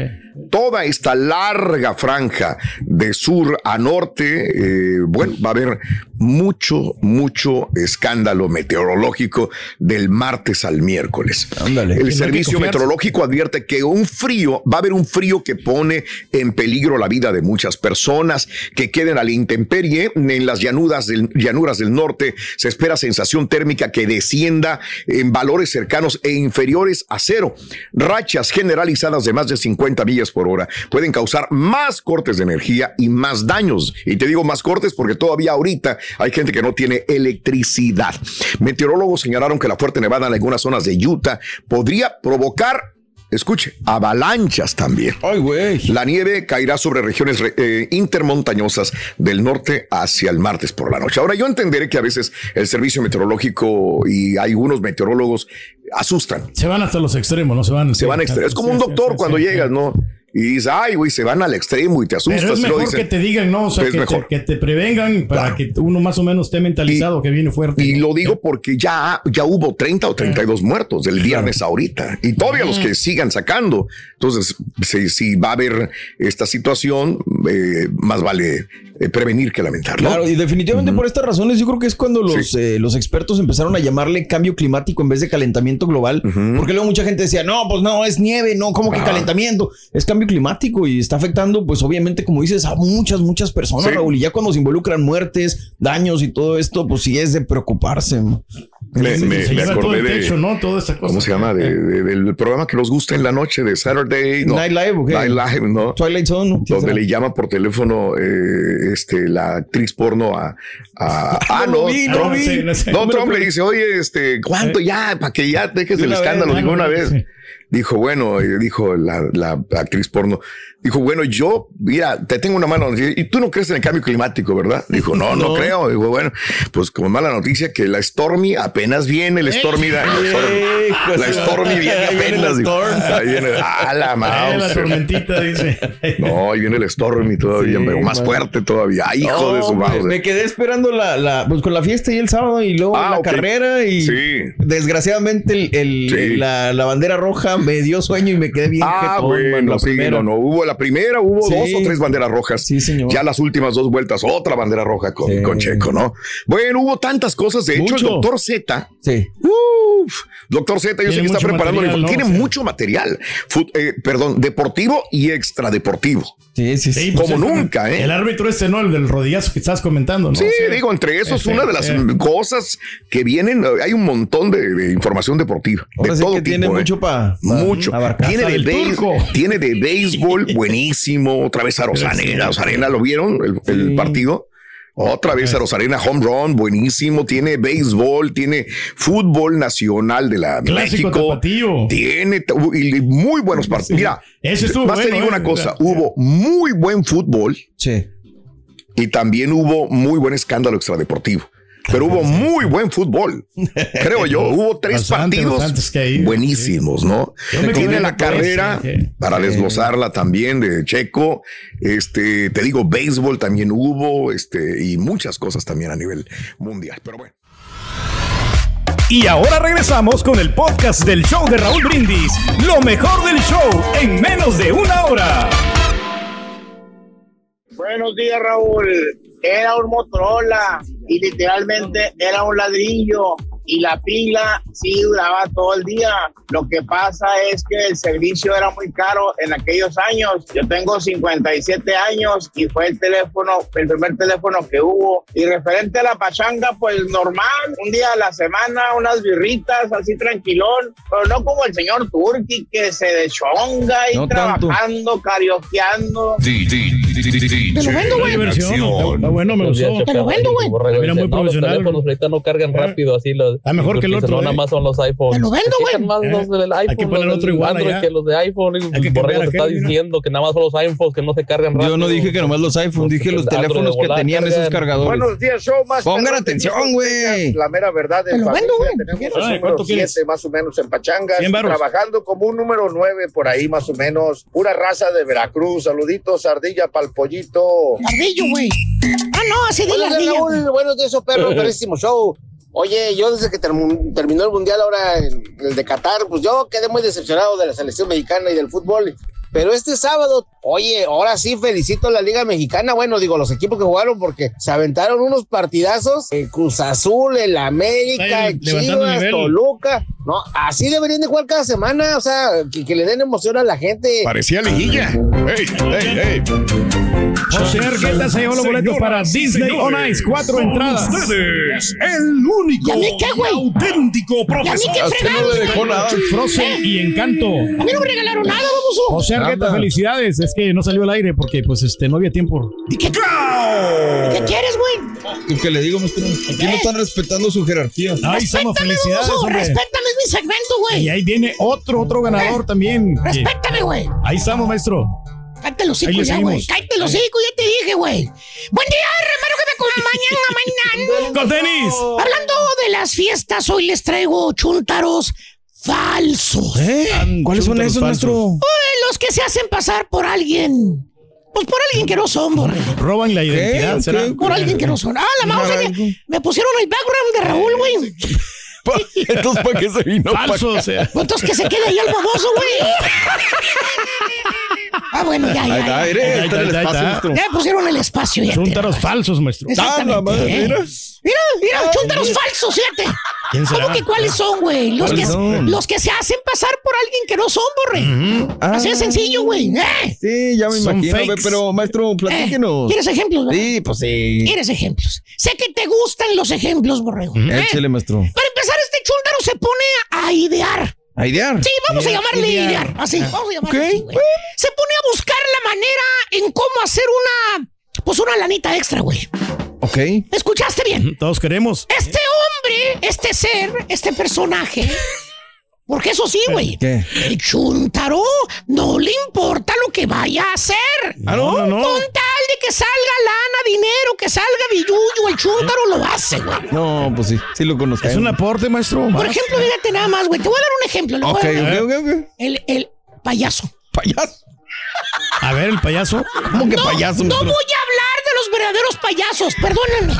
toda esta larga franja de sur a norte, eh, bueno, va a haber mucho, mucho escándalo meteorológico del martes al miércoles. El servicio meteorológico advierte que un frío, va a haber un frío que pone en peligro la vida de muchas personas que queden a la intemperie. En las llanuras del, llanuras del norte se espera sensación térmica que descienda en valores cercanos e inferiores a cero. Rachas generalizadas de más de 50 millas por hora pueden causar más cortes de energía y más daños. Y te digo más cortes porque todavía ahorita hay gente que no tiene electricidad. Meteorólogos señalaron que la fuerte nevada en algunas zonas de Utah podría provocar Escuche, avalanchas también.
Ay, güey.
La nieve caerá sobre regiones eh, intermontañosas del norte hacia el martes por la noche. Ahora, yo entenderé que a veces el servicio meteorológico y algunos meteorólogos asustan.
Se van hasta los extremos, no se van.
Se van a extremos. Es como un doctor cuando llegas, ¿no? y dices, ay, güey, se van al extremo y te asustas.
Pero es mejor
dicen,
que te digan, no, o sea,
es
que,
mejor.
Te, que te prevengan para que uno más o menos esté mentalizado que viene fuerte.
Y lo digo porque ya, ya hubo 30 o 32 muertos del viernes ahorita y todavía los que sigan sacando. Entonces, si, si va a haber esta situación, eh, más vale eh, prevenir que lamentar. ¿no?
Claro, y definitivamente por estas razones yo creo que es cuando los, eh, los expertos empezaron a llamarle cambio climático en vez de calentamiento global, porque luego mucha gente decía, no, pues no, es nieve, no, ¿cómo que
Ah.
calentamiento? Es cambio climático y está afectando, pues obviamente, como dices, a muchas, muchas personas,
Sí.
Raúl, y ya cuando se involucran muertes, daños y todo esto, pues sí es de preocuparse. ¿no?
Me,
Se-
me-
se
me acordé de.
techo, ¿no? Toda esta cosa.
¿Cómo se llama? De- de- del programa que nos gusta en la noche de Saturday. No,
Night Live, ¿o qué?
Night Live, ¿no?
Twilight Zone. ¿no?
Donde le llama por teléfono eh, este, la actriz porno a. a- ah, <laughs>
No
no,
vi, no
Trump,
lo vi.
Sí, no sé.
no, Trump le dice, oye, este, ¿cuánto ya? Para que ya dejes
De
el escándalo.
vez,
ah,
una
no,
vez. Dijo, bueno, dijo la, la actriz porno, dijo, bueno, yo, mira, te tengo una mala noticia. Y tú no crees en el cambio climático, ¿verdad? Dijo, no, no, <laughs>
No.
creo. Dijo, bueno, pues como mala noticia que la Stormy apenas viene, el Stormy, la, la Stormy, la Stormy viene apenas. dijo. Ahí viene, <laughs> ah, la mouse.
la tormentita, dice. <laughs>
No, ahí viene el Stormy todavía,
Sí,
pero más
man.
fuerte todavía. Ay, hijo
No,
de su mouse.
Me quedé esperando la, la, pues con la fiesta y el sábado y luego
Ah,
la carrera y
Sí.
desgraciadamente el, el-
Sí.
la, la bandera roja me dio sueño y me quedé bien
Ah,
jetón,
bueno, sí, no, no, hubo la primera, hubo
Sí.
dos o tres banderas rojas.
Sí, señor.
Ya las últimas dos vueltas, otra bandera roja con,
Sí.
con Checo, ¿no? Bueno, hubo tantas cosas. De hecho,
Mucho.
el doctor Z,
Sí.
uf, doctor Z, yo sé
Tiene
que está preparando,
material, ¿no?
tiene
O sea.
mucho material. Fut- eh, perdón, deportivo y extradeportivo.
Sí, sí, sí.
Pues
Como
es
nunca, ¿eh?
El árbitro este, ¿no? El del rodillazo que estás comentando, ¿no?
Sí,
O sea,
digo, entre eso es
ese,
una de las
eh.
cosas que vienen. Hay un montón de, de información deportiva.
Ahora
de
sí
todo
que
tipo.
tiene
¿eh?
mucho para
Mucho. Tiene de, béis- tiene béisbol buenísimo. Otra vez a Rosarena. Rosarena, ¿lo vieron? El, el
Sí.
partido. Otra vez a Rosarena, home run, buenísimo. Tiene béisbol, tiene fútbol nacional de la
Clásico
México.
tapatío.
Tiene y muy buenos partidos. Mira,
Ese
más te
bueno,
digo
eh.
una cosa:
Mira.
hubo muy buen fútbol
Sí.
y también hubo muy buen escándalo extradeportivo. Pero hubo <laughs> muy buen fútbol, creo yo. <laughs> Hubo tres
Bastante,
partidos buenísimos, ¿no? Tiene la
ese,
carrera para desglosarla también de Checo. Este, te digo, béisbol también hubo, este, y muchas cosas también a nivel mundial. Pero bueno.
Y ahora regresamos con el podcast del show de Raúl Brindis. Lo mejor del show en menos de una hora.
Buenos días, Raúl. Era un Motorola y literalmente era un ladrillo y la pila sí duraba todo el día. Lo que pasa es que el servicio era muy caro en aquellos años. Yo tengo 57 años y fue el teléfono, el primer teléfono que hubo. Y referente a la pachanga, pues normal, un día a la semana, unas birritas así tranquilón, pero no como el señor Turki que se deschonga y
No
trabajando, carioqueando.
Te lo vendo, güey.
Está- bueno, me gustó.
Te lo vendo, güey.
Mira, muy
no, los
profesional.
teléfonos ahorita no cargan rápido así los
Está mejor que el otro,
no
¿eh?
nada más son los iPhones
Te lo vendo, güey.
más los del iPhone
que poner
los
otro igual allá.
que los de iPhone
Hay que
Borrego
cambiar
te está diciendo que nada más son los iPhones que no se cargan rápido
Yo no dije que nomás los iPhones, dije los
de
teléfonos que tenían esos cargadores.
Buenos días, show más.
Pongan atención, güey.
La mera verdad de
vendo, güey.
Tenemos. 7 más o menos en Pachangas.
100 varos.
Trabajando como un número 9 por ahí más o menos. Pura raza de Veracruz. Saluditos, ardilla pa'l pollito.
Ardillo, güey. Ah, no, así de
Buenos días,
ardillo.
Raúl. Buenos días, oh, perro. Perrísimo show. Oye, yo desde que term- terminó el mundial ahora, el, el de Qatar, pues yo quedé muy decepcionado de la selección mexicana y del fútbol. Pero este sábado, oye, ahora sí felicito a la Liga Mexicana. Bueno, digo, los equipos que jugaron porque se aventaron unos partidazos. El Cruz Azul, el América, el Chivas. Toluca. No, así deberían de jugar cada semana. O sea, que, que le den emoción a la gente.
Parecía liguilla. Ey, ey, ey.
José Argueta se llevó los boletos para Disney On Ice. Cuatro entradas.
ustedes, el único
¿Y a mí qué, güey?
y auténtico
¿Y a mí
profesor.
qué
A usted no
fregados,
le
güey?
dejó nada.
Frozen y Encanto.
A mí no me regalaron nada, baboso.
José Argueta, felicidades. Es que no salió al aire porque pues este no había tiempo.
¿Y qué, qué quieres, güey?
¿Y qué le digo, maestro? Aquí no están respetando su jerarquía.
Ahí estamos,
Respétame,
felicidades.
Respétame, es mi segmento,
Y
güey.
ahí viene otro, otro ganador también.
Respétame, güey.
Ahí estamos, maestro.
Cállate los
le
ya, güey. Cállate los hocico, ya te dije, güey. Buen día, hermano, que me acompañan mañana. <laughs>
¡Con tenis!
Hablando de las fiestas, hoy les traigo chúntaros falsos.
¿Eh? ¿Cuáles son esos, maestro?
Uy, los que se hacen pasar por alguien. Pues por alguien que no son, borre.
Roban la identidad,
¿Qué?
¿será?
¿Qué?
Por alguien que no son. Ah, la mouse. Me, me pusieron el background de Raúl, güey.
Entonces, ¿para qué se vino?
Falso, o sea.
Pues Entonces que se quede ahí el baboso, güey. <laughs> Ah, bueno, ya,
Ahí
ya.
está,
ya.
mire,
Ahí
está en el
está, ahí
espacio,
está.
maestro.
Ya me pusieron el espacio, ya.
Chúntaros falsos, maestro.
Ah, la madre,
¿eh?
mira.
Mira, mira, chúntaros falsos, fíjate.
¿Quién será?
¿Cómo que cuáles son, güey? Los que,
¿Cuáles son?
los que se hacen pasar por alguien que no son, borre. Así de
Ah.
sencillo, güey. ¿eh?
Sí, ya me
Son
imagino,
fakes.
pero maestro, platíquenos.
¿Quieres ejemplos? verdad?
Sí, pues sí.
¿Quieres ejemplos? Sé que te gustan los ejemplos, borrego. ¿eh?
Échale, maestro.
Para empezar, este chúntaro se pone a idear.
¿A idear?
Sí, vamos a llamarle
idear.
idear. Así, vamos a llamarle
Ok.
así, güey. Se pone a buscar la manera en cómo hacer una, pues una lanita extra, güey.
Ok.
¿Escuchaste bien?
Todos queremos.
Este hombre, este ser, este personaje, porque eso sí, güey.
¿Qué?
El chuntaro no le importa lo que vaya a hacer.
¿Ah, no?
No, no.
Que salga lana, dinero, que salga billuyo, el chúntaro lo hace, güey.
No, pues sí, sí lo conozco.
Es un aporte, maestro.
Por
más.
ejemplo, fíjate nada más, güey. Te voy a dar un ejemplo. le voy a
Ok,
dar-
ok, ok, ok.
El, el payaso.
Payaso.
A ver, el payaso.
¿Cómo que
No,
payaso,
no voy a hablar de los verdaderos payasos, perdónenme.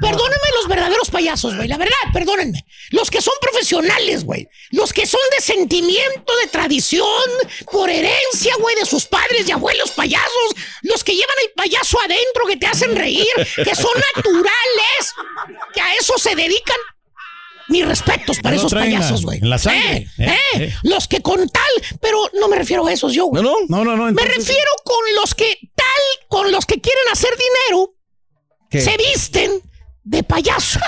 Perdónenme los verdaderos payasos, güey. La verdad, perdónenme. Los que son profesionales, güey. Los que son de sentimiento, de tradición, por herencia, güey, de sus padres y abuelos payasos. Los que llevan el payaso adentro, que te hacen reír, que son naturales, que a eso se dedican. Mis respetos para esos payasos, güey.
en la sangre.
Eh,
Eh,
eh,
eh.
Los que con tal, pero no me refiero a esos yo, güey.
No, no.
No, no, no.
Me refiero con los que tal, con los que quieren hacer dinero,
¿Qué?
se visten de payaso.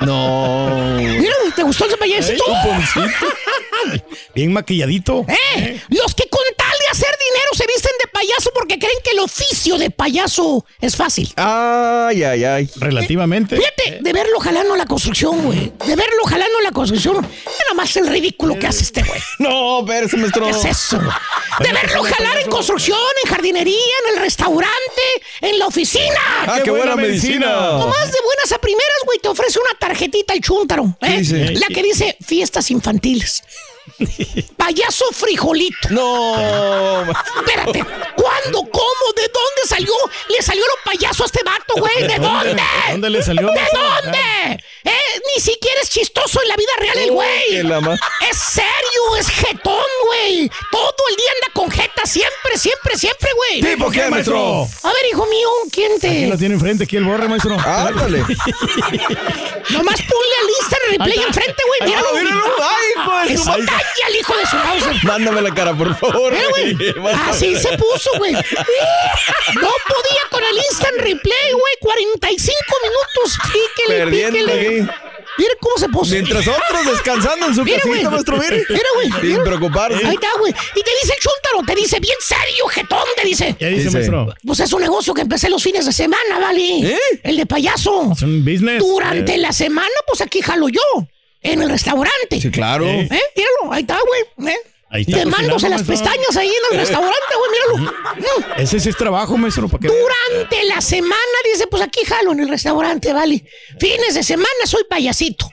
No.
Mira, ¿te gustó ese payasito?
Bien maquilladito.
¿Eh? Los que con tal de hacer dinero se visten de payaso porque creen que el oficio de payaso es fácil.
Ay, ay, ay.
Relativamente.
Fíjate, de verlo jalando la construcción, güey. De verlo jalando la construcción. Nada más el ridículo que hace este güey.
No, espérese, maestro.
¿Qué es eso? güey? De verlo jalar en construcción, en jardinería, en el restaurante, en la oficina.
Ah, qué, buena, medicina.
Nomás de buenas a primeras, güey, te ofrece una tarjetita el chúntaro. ¿eh? La que dice fiestas infantiles. Payaso frijolito.
No.
Espérate, ¿cuándo? ¿Cómo? ¿De dónde salió? ¿Le salió lo payaso a este vato, güey? ¿De dónde?
¿De dónde le salió?
¿De dónde? ¿Eh? Ni siquiera es chistoso en la vida real el güey. Es serio, es jetón, güey. Todo el día anda con jeta, siempre, siempre, siempre, güey.
¿Tipo qué, maestro?
A ver, hijo mío, ¿quién
Aquí lo
te...?
tiene enfrente, aquí el borre, maestro.
Ándale. <laughs>
Nomás ponle al Instagram replay enfrente, güey. Míralo.
Ah, míralo. Ay, hijo de
Es
su madre.
talla el hijo de su Mauser.
Mándame la cara, por favor.
Mira, güey. Así se puso, güey. No podía con el instant replay, güey. 45 minutos. Píquele,
Perdiendo
píquele.
aquí.
Mira cómo se puso.
Mientras otros descansando en su
Mira,
casita, maestro, mire.
Mira, güey.
Sin
mira.
preocuparse.
Ahí está, güey. Y te dice el chúntaro, te dice bien serio, jetón, te dice.
¿Qué dice,
Dice.
maestro?
Pues es un negocio que empecé los fines de semana, ¿vale?
¿Eh?
El de payaso.
Es un business.
Durante la semana, pues aquí jalo yo. En el restaurante.
Sí, claro.
¿Eh? Míralo, ahí está, güey. ¿Eh?
Ahí está
Quemándose las
maestro.
pestañas ahí en el restaurante, güey, míralo. <laughs>
Ese sí es trabajo, maestro. ¿para qué?
Durante la semana, dice, pues aquí jalo en el restaurante, vale. Fines de semana soy payasito.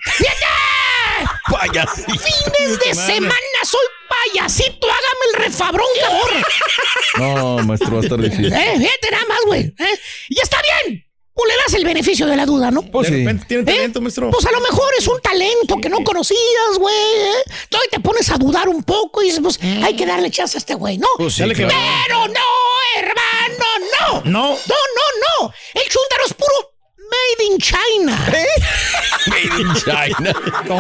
Payasito.
Fines de semana soy payasito. Hágame el refabrón, cabrón.
No, maestro, va a estar difícil.
Eh, fíjate nada más, güey. ¿eh? Y está bien. Pues le das el beneficio de la duda, ¿no?
Pues
De
sí.
repente tiene talento, maestro.
Pues a lo mejor es un talento que no conocías, güey. ¿eh? Entonces te pones a dudar un poco y dices, pues hay que darle chance a este güey, ¿no?
Pues sí, claro.
Pero no, hermano, no.
No.
No, no, no. El chúntaro es puro made in China. <laughs>
Made in China.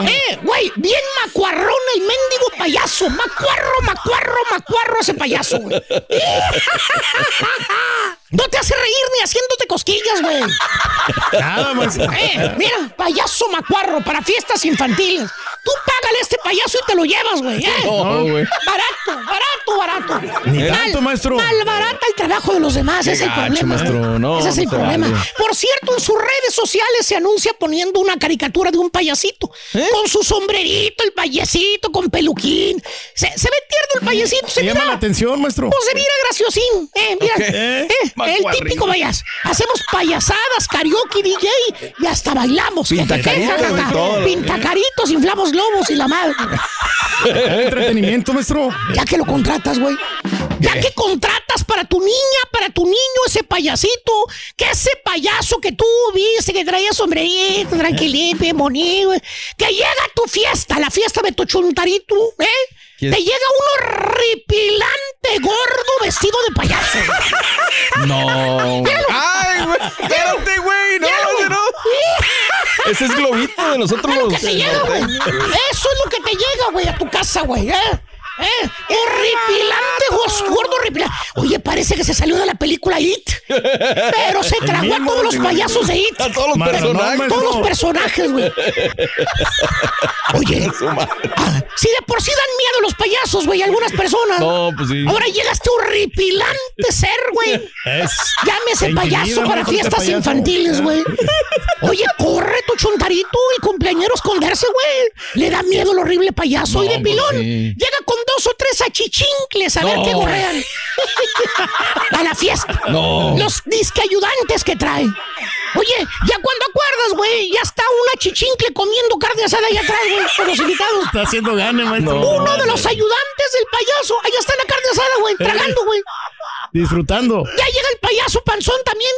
Eh, güey, bien macuarrón el mendigo payaso. Macuarro, macuarro, macuarro ese payaso, güey. <laughs> No te hace reír ni haciéndote cosquillas, güey. <laughs>
Nada, maestro.
Eh, mira, payaso macuarro para fiestas infantiles. Tú págale a este payaso y te lo llevas, güey. ¿eh?
No, güey.
Barato, barato, barato.
Ni
Mal-
tanto, maestro.
Malbarata el trabajo de los demás,
Qué
ese es el problema.
maestro. No,
ese es el
no
problema.
vale.
Por cierto, en sus redes sociales se anuncia poniendo una caricatura de un payasito.
¿Eh?
Con su sombrerito, el payasito, con peluquín. Se, se ve tierno el payasito. Se
Se llama la
mira,
atención, maestro.
pues se mira graciosín. Eh, mira.
Ok.
Eh, el típico payas. Hacemos payasadas, karaoke, DJ y hasta bailamos.
Todo.
Pintacaritos, inflamos globos y la madre. <laughs>
Entretenimiento, maestro.
Ya que lo contratas, güey. Ya que contratas para tu niña, para tu niño, ese payasito, que ese payaso que tú viste, que traía sombrerito, tranquilito, bien bonito, güey, que llega a tu fiesta, la fiesta de tu chuntarito, ¿eh?
¿Quién?
Te llega un horripilante gordo vestido de payaso.
No.
Míralo.
Ay, güey. Espérate, güey. No, ese no. <laughs> Ese es globito de nosotros
Es lo
los.
que te llega, güey. Eso es lo que te llega, güey, a tu casa, güey. ¿eh? ¿Eh? Horripilante, gos- gordo horripilante. Oye, parece que se salió de la película It. Pero se tragó a todos los payasos de It.
A todos los
no,
personajes.
Todos los personajes, güey. Oye, ah, si de por sí dan miedo los payasos, güey, algunas personas.
No, pues sí.
Ahora llega este horripilante ser, güey.
Es.
Llámese payaso para
¿no?
Fiestas
payaso.
infantiles, güey. Oye, corre tu chontarito, el cumpleañero esconderse, güey. Le da miedo el horrible payaso. y de
pues
pilón,
sí.
llega con dos o tres achichincles a ver qué gorrean. <laughs> a la fiesta.
No.
Los disque ayudantes que trae. Oye, ya cuando acuerdas, güey, ya está una chichincle comiendo carne asada allá atrás, güey, con los invitados.
Está haciendo gane, maestro.
Uno de los ayudantes del payaso, allá está la carne asada, güey, tragando, güey.
Disfrutando.
Ya llega el payaso panzón también,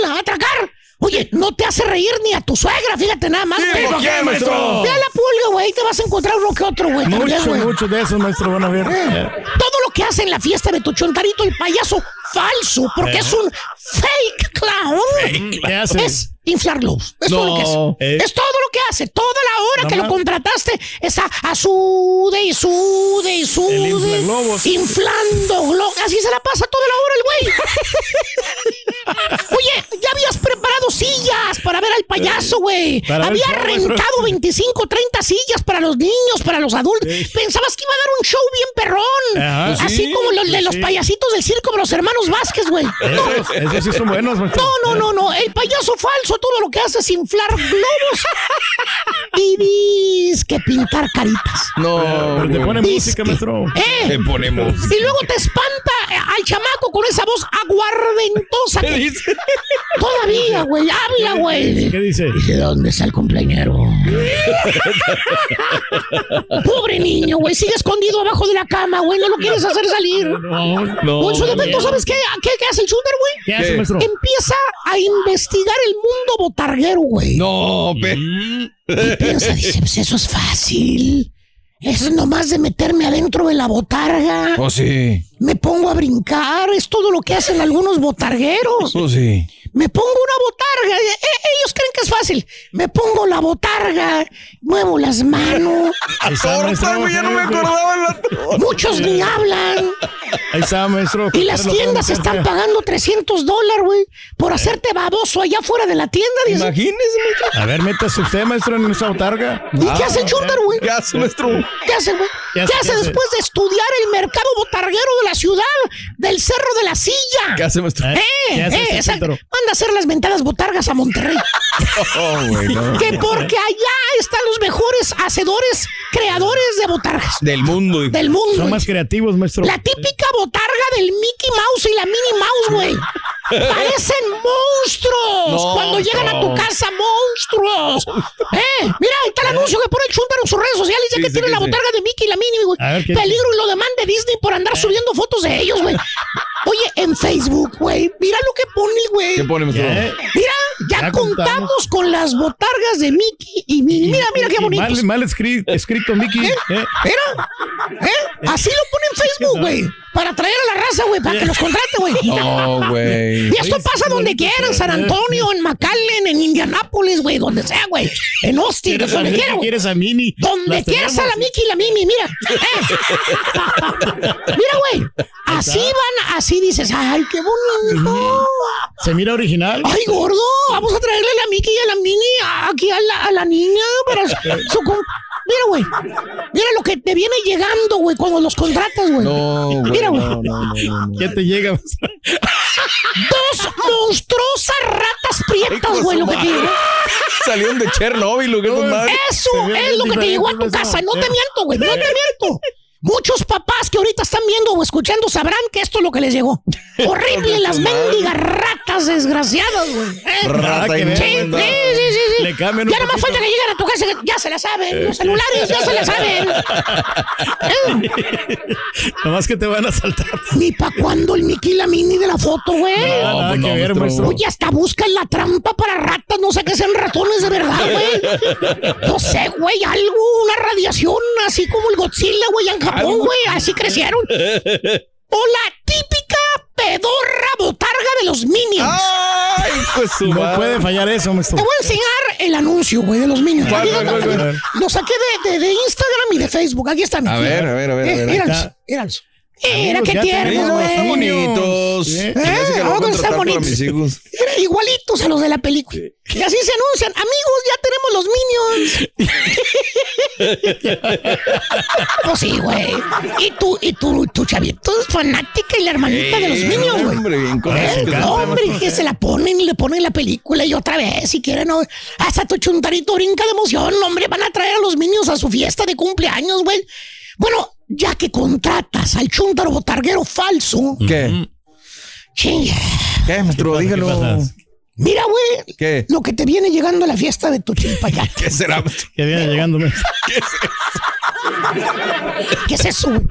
ábrala, a tragar. Oye, no te hace reír ni a tu suegra, fíjate nada más,
Sí,
güey.
¿por qué, maestro?
Ve a la pulga, güey, te vas a encontrar uno que otro, güey.
Mucho,
güey.
mucho de eso, maestro. Van a ver.
Eh, Todo lo que hace en la fiesta de tu chontarito, el payaso falso, porque
Eh.
es un fake clown.
Fake, ¿qué hace?
Es inflar globos. Es todo lo que hace.
No. Eh.
Es todo lo que hace. Toda la hora que lo
más.
contrataste está a sude y sude y sude. Inflando globos. Así se la pasa toda la hora el güey. <laughs> Oye, ya habías preparado sillas para ver al payaso, güey.
Ver
Había rentado 25, 30 sillas para los niños, para los adultos. Pensabas que iba a dar un show bien perrón.
Ajá. Pues
Así
sí,
como los de los
sí.
payasitos del circo de los hermanos Vázquez, güey. <laughs> No.
Esos, sí son buenos, maestro.
No, no, no, no. El payaso falso todo lo que hace es inflar globos <laughs> y que pintar caritas.
No.
Pero te pone
Disque.
música, maestro.
¿Eh?
Te ponemos.
Y luego te espanta al chamaco con esa voz aguardentosa
¿Qué <laughs>
que
dice?
todavía, güey, habla, güey.
¿Qué dice?
Dice, ¿dónde está el cumpleañero? Pobre niño, güey, sigue escondido abajo de la cama, güey, no lo quieres hacer salir.
No,
No.
En su defecto, ¿sabes qué? ¿Qué, qué hace el shooter, güey?
¿Qué hace, maestro?
Empieza a investigar el mundo botarguero, güey.
No, pe.
Y piensa, dice, pues eso es fácil. Es nomás de meterme adentro de la botarga.
Oh, sí.
Me pongo a brincar. Es todo lo que hacen algunos botargueros.
Oh, sí.
Me pongo una botarga. eh, eh, ellos creen que es fácil. Me pongo la botarga. Muevo las manos.
Ahí está, maestro.
ya no me acordaba la.
Muchos ni hablan.
Ahí está, maestro.
Y las tiendas están pagando 300 dólares, güey. Por hacerte baboso allá fuera de la tienda. Dice.
Imagínese, maestro.
A ver, métase usted, maestro, en esa botarga.
¿Y qué hace el chunder, güey?
¿Qué hace, maestro?
¿Qué hace, güey?
¿Qué
¿Qué
hace,
hace
qué hace?
después de estudiar el mercado botarguero de la ciudad? Del Cerro de la Silla.
¿Qué hace, maestro?
¡Eh!
¿Qué hace
eh,
ese
esa- manda a hacer las mentadas botargas a Monterrey. <laughs>
Oh, güey, no.
que porque allá están los mejores hacedores, creadores de botargas
Del mundo. dijo.
del mundo.
Son más creativos, maestro.
La típica botarga del Mickey Mouse y la Minnie Mouse, güey. Parecen monstruos
No,
cuando llegan a tu casa, monstruos. <laughs> Eh, mira, ahí está el anuncio que pone el Chuntaro en sus redes sociales, ya
Sí,
que
sí,
tiene
sí,
la botarga de Mickey y la Minnie, güey.
A ver, ¿qué-
Peligro y lo demande Disney por andar subiendo fotos de ellos, güey. Oye, en Facebook, güey, mira lo que pone güey.
¿Qué pone, maestro?
¿Qué?
Mira, ya,
Ya
contamos.
contamos.
con las botargas de Mickey y Minnie. Mira, mira qué
Y
bonitos.
Mal, mal escri- escrito, Mickey.
¿Eh?
¿eh?
Mira, ¿eh? Así lo pone en Facebook, güey. Para atraer a la raza, güey, para que los contrate, güey.
No, <laughs> güey.
Y esto pasa donde quiera, en San Antonio, en McAllen, en Indianápolis, güey, donde sea, güey. En Austin,
¿Quieres a
donde quiera, güey.
¿Quieres a Mini?
Donde quieras a la Mickey y la Mimi, mira. <laughs> Eh. Mira, güey. Así van, así dices, ay, qué bonito.
¿Se mira original?
Ay, gordo, vamos a traerle a la Mickey y a la Mini aquí a la, a la niña para su, su Mira, güey. Mira lo que te viene llegando, güey, cuando los contratas, güey.
No, güey.
Mira, güey.
No, no, no, no, no.
¿Qué te llega?
Dos monstruosas ratas prietas, güey, lo que te llegó.
Salieron de Chernobyl, ¿o qué tu madre?
Eso es lo que te llegó a tu casa. No te miento, güey. No te miento. Muchos papás que ahorita están viendo o escuchando sabrán que esto es lo que les llegó. <laughs> Horrible, las mendigas ratas desgraciadas, güey. ¿Eh?
Rata
Sí, sí, sí, sí, sí.
Le cambian
Ya nomás
poquito.
falta que lleguen a tu casa, que ya se la saben. Los celulares ya se la saben. <laughs> ¿Eh?
Nomás que te van a saltar.
Ni pa' cuándo el Mickey y la Mini de la foto, güey.
No, nada
pues
que
no,
ver,
maestro.
Oye, hasta buscan la trampa para ratas, no sé qué sean ratones de verdad, güey. <laughs> No sé, güey, algo, una radiación así como el Godzilla, güey, en Japón, güey, así crecieron. o la típica pedorra botarga de los Minions.
¡Ay, pues su
No
madre!
puede fallar eso, maestro.
Te voy a enseñar el anuncio, güey, de los Minions.
¿Cuál,
Aquí
cuál,
está,
cuál,
mira. Lo saqué de, de- de Instagram y de Facebook. Aquí está.
A ver, a ver, a ver, a
Eh,
ver.
Míralos,
Acá.
Mira qué
ya
tierno,
tenemos
güey.
bonitos.
¿Eh?
A
Ah, bonitos.
hijos.
Mira, igualitos a los de la película. Y así se anuncian. Amigos, ya tenemos los Minions. <laughs> pues sí, güey. Y tú, y tú, tu chavito es fanática y la hermanita de los
Eh,
Minions, güey.
Hombre, bien con
Eh, hombre, que se la ponen y le ponen la película y otra vez, si quieren, no. hasta tu chuntarito brinca de emoción, hombre, van a traer a los niños a su fiesta de cumpleaños, güey. Bueno, ya que contratas al chuntaro botarguero falso,
¿Qué?
chinga,
¿Qué, maestro? Dígalo.
mira, güey,
¿Qué?
lo que te viene llegando a la fiesta de tu chilpayá. <laughs>
¿Qué será? maestro?
Que viene llegando, maestro. <laughs>
¿Qué es eso? güey?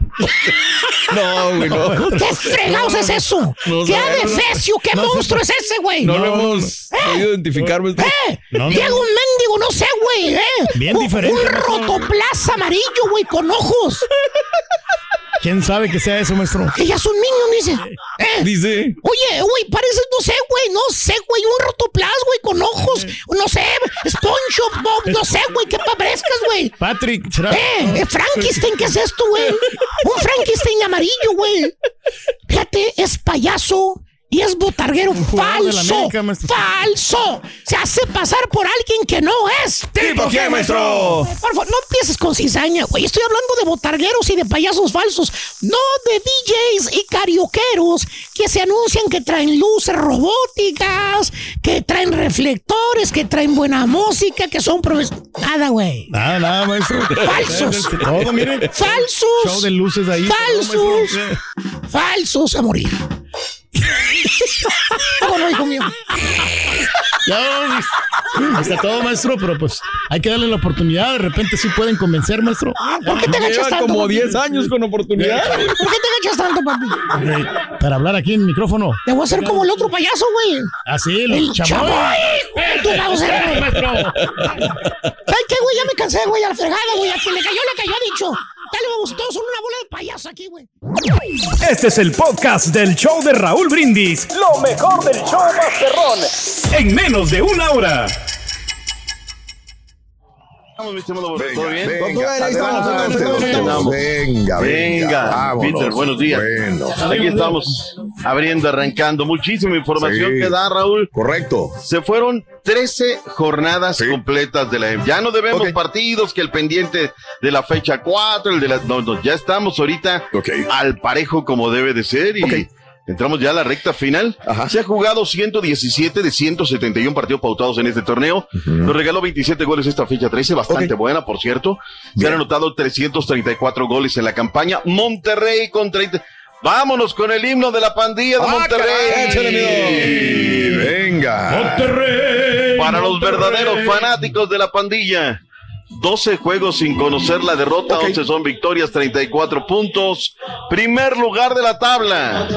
No, güey, no.
¿Qué fregados es eso?
No
¿Qué adefesio? ¿Qué monstruo es ese, güey?
No lo hemos podido identificar, maestro.
¡Eh!
No, no.
Llega un mendigo, no sé, güey, ¿eh?
Bien
Un-
diferente,
Un rotoplas amarillo, güey, con ojos.
¿Quién sabe que sea eso, maestro?
Ella es un niño, dice. ¿Eh?
Dice.
Oye, güey, pareces, no sé, güey, no sé, güey, un rotoplas, güey, con ojos, no sé, SpongeBob, Bob, no <laughs> sé, güey, qué parezcas, güey.
Patrick, ¿será?
Eh, eh, Frankenstein, ¿qué es esto, güey? <laughs> Un Frankenstein amarillo, güey. Fíjate, es payaso y es botarguero falso.
América.
Falso. Se hace pasar por alguien que no es.
¿Tipo quién, maestro?
Por favor, no empieces con cizaña, güey. Estoy hablando de botargueros y de payasos falsos, no de DJs y carioqueros que se anuncian que traen luces robóticas, que traen reflectores, que traen buena música, que son. Nada, güey.
Nada, nada, maestro.
Falsos. <laughs>
Todo, miren.
Falsos.
Show de luces ahí.
Falsos. Falsos a morir. Bueno, hijo mío.
Ya, está todo, maestro, pero pues hay que darle la oportunidad. De repente sí pueden convencer, maestro.
¿Por qué te agachas tanto?
como
papi?
10 años con oportunidad.
¿Por qué te agachas tanto, papi?
Para hablar aquí en el micrófono.
Te voy a hacer como el otro payaso, güey.
Así,
El
los chamoy.
Tú vas a hacer, güey.
Maestro.
¿Sabes qué, güey? Ya me cansé, güey, a la fregada, güey. A quien le cayó, le cayó, dicho. Dale, todos una bola de payasos aquí, güey.
Este es el podcast del show de Raúl Brindis. Lo mejor del show Masterrón. En menos de una hora.
Estamos, mi estimado, ¿todo bien?
Venga. Venga, venga.
Venga,
vámonos.
Peter, buenos días.
Bueno,
Aquí estamos abriendo, arrancando. Muchísima información
Sí.
que da, Raúl.
correcto.
Se fueron 13 jornadas
Sí.
completas de la Ya no debemos partidos, que el pendiente de la fecha 4, el de la... No, no, ya estamos ahorita al parejo como debe de ser y...
Ok.
Entramos ya a la recta final.
Ajá.
Se ha jugado 117 de 171 partidos pautados en este torneo. Nos regaló 27 goles esta fecha 13, bastante
Ok.
buena, por cierto. Se
Bien.
han anotado 334 goles en la campaña. Monterrey con 30. Vámonos con el himno de la pandilla de
Ah, caray,
Monterrey.
amigo. Venga.
Monterrey.
Para los
Monterrey.
verdaderos fanáticos de la pandilla. 12 juegos sin conocer la derrota,
Ok.
11 son victorias, 34 puntos. Primer lugar de la tabla.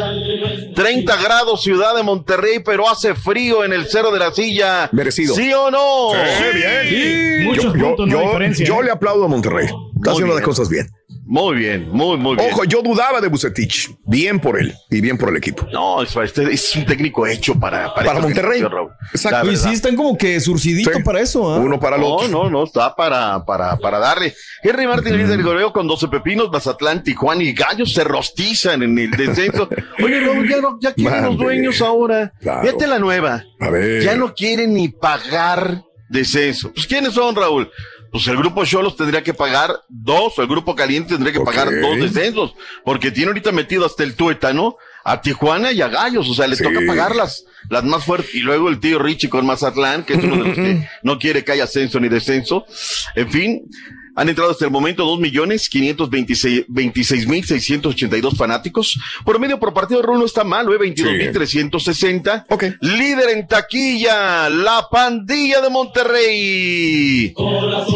30 grados Ciudad de Monterrey, pero hace frío en el Cerro de la Silla.
Merecido.
¿Sí o no?
Sí, bien.
Muchos
yo, yo-
puntos, no
yo-
diferencia,
yo
¿eh?
le aplaudo a Monterrey. Está haciendo las cosas bien.
Muy bien, muy, muy bien.
Ojo, yo dudaba de Bucetich. Bien por él y bien por el equipo.
No, es, este es un técnico hecho para,
Para Monterrey.
Raúl.
Exacto.
Verdad.
sí, están como que surcidito
Sí.
para eso, ¿ah?
Uno para el
No,
otro.
no, no, está para, para, para darle. Henry Martín líder del goleo con 12 pepinos, Mazatlán, Tijuana y Gallos se rostizan en el descenso. <laughs> Oye, Raúl, ya, no- ya quieren los dueños ahora.
Claro.
Fíjate la nueva.
A ver.
Ya no quieren ni pagar descenso. Pues, ¿quiénes son, Raúl? Pues el grupo Cholos tendría que pagar dos, o el grupo Caliente tendría que pagar dos descensos, porque tiene ahorita metido hasta el tuétano a Tijuana y a Gallos, o sea, le
Sí.
toca pagar las, las más fuertes. Y luego el tío Richie con Mazatlán, que es uno de los que no quiere que haya ascenso ni descenso. En fin, han entrado hasta el momento dos millones quinientos veintiséis mil seiscientos ochenta y dos fanáticos. Por medio por partido, Raúl no está mal, ¿eh? veintidós mil trescientos sesenta.
Ok.
Líder en taquilla, la pandilla de Monterrey.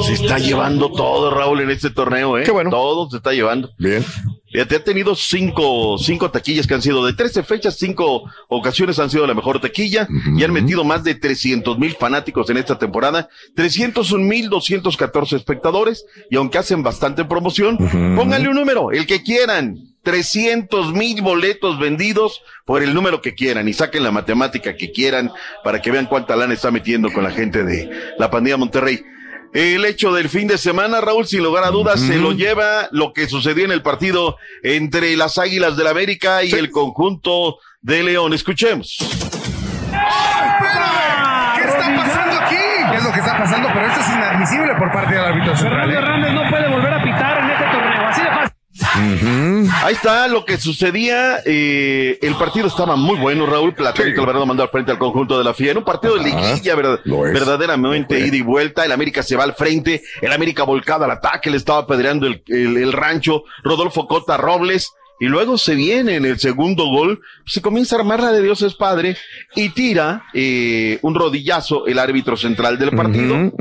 Se está llevando todo, Raúl, en este torneo, ¿eh?
Qué bueno.
Todo se está llevando.
Bien.
Fíjate, ha tenido cinco, cinco taquillas que han sido de 13 fechas, cinco ocasiones han sido la mejor taquilla y han metido más de 300 mil fanáticos en esta temporada, 301 mil 214 espectadores y aunque hacen bastante promoción, pónganle un número, el que quieran. 300 mil boletos vendidos por el número que quieran y saquen la matemática que quieran para que vean cuánta lana está metiendo con la gente de la pandilla Monterrey. El hecho del fin de semana, Raúl, sin lugar a dudas, se lo lleva lo que sucedió en el partido entre las Águilas del América y el conjunto de León. Escuchemos.
¿Qué está pasando aquí? ¿Qué es lo que está pasando? Pero esto es inadmisible por parte del árbitro central. ¿eh?
Hernández no puede volver a pitar en este torneo, así de
Ahí está lo que sucedía. eh, el partido estaba muy bueno, Raúl. Platónico Alvarado mandó al frente al conjunto de la FIA. En un partido de liguilla, verdad- verdaderamente ida y vuelta. El América se va al frente. El América volcado al ataque. Le estaba apedreando el, el- el rancho. Rodolfo Cota Robles. Y luego se viene en el segundo gol. Se comienza a armar la de Dios es Padre. Y tira eh, un rodillazo el árbitro central del partido.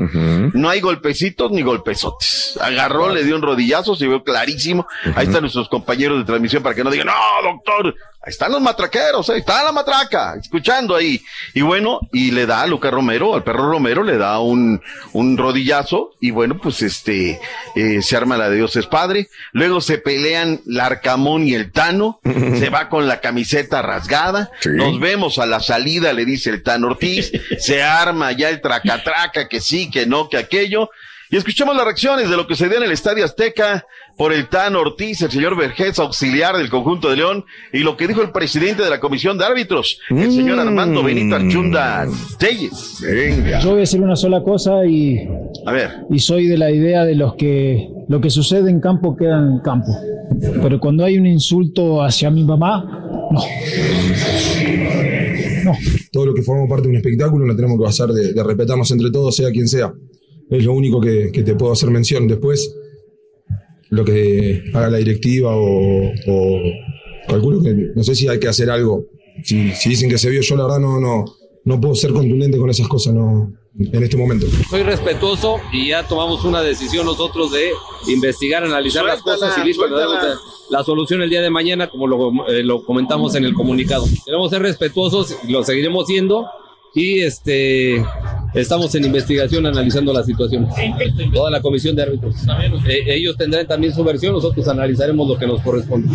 No hay golpecitos ni golpezotes. Agarró, le dio un rodillazo, se vio clarísimo. Ahí están nuestros compañeros de transmisión para que no digan, no, doctor. Ahí están los matraqueros, ahí está la matraca, escuchando ahí. Y bueno, y le da a Lucas Romero, al perro Romero, le da un, un rodillazo. Y bueno, pues este, eh, se arma la de Dios es Padre. Luego se pelean Larcamón y el Tano. <laughs> se va con la camiseta rasgada. Nos vemos a la salida, le dice el Tano Ortiz. se arma ya el tracatraca, que sí, que no, que aquello. Y escuchemos las reacciones de lo que se dio en el Estadio Azteca por el Tan Ortiz, el señor Vergés, auxiliar del conjunto de León, y lo que dijo el presidente de la Comisión de Árbitros, el señor Armando Benito Archunda Telles. Venga.
Yo voy a decir una sola cosa y,
A ver.
y soy de la idea de los que lo que sucede en campo queda en campo. Pero cuando hay un insulto hacia mi mamá, no.
Todo lo que forma parte de un espectáculo lo tenemos que hacer de, de respetarnos entre todos, sea quien sea. Es lo único que, que te puedo hacer mención. Después, lo que haga la directiva o, o calculo que no sé si hay que hacer algo. Si, si dicen que se vio, yo la verdad no, no, no puedo ser contundente con esas cosas no, en este momento.
Soy respetuoso y ya tomamos una decisión nosotros de investigar, analizar las cosas y listo,
suéltala.
le damos la solución el día de mañana, como lo, eh, lo comentamos en el comunicado. Queremos ser respetuosos, y lo seguiremos siendo y este estamos en investigación analizando la situación. Toda la comisión de árbitros. Eh, ellos tendrán también su versión, nosotros analizaremos lo que nos corresponde.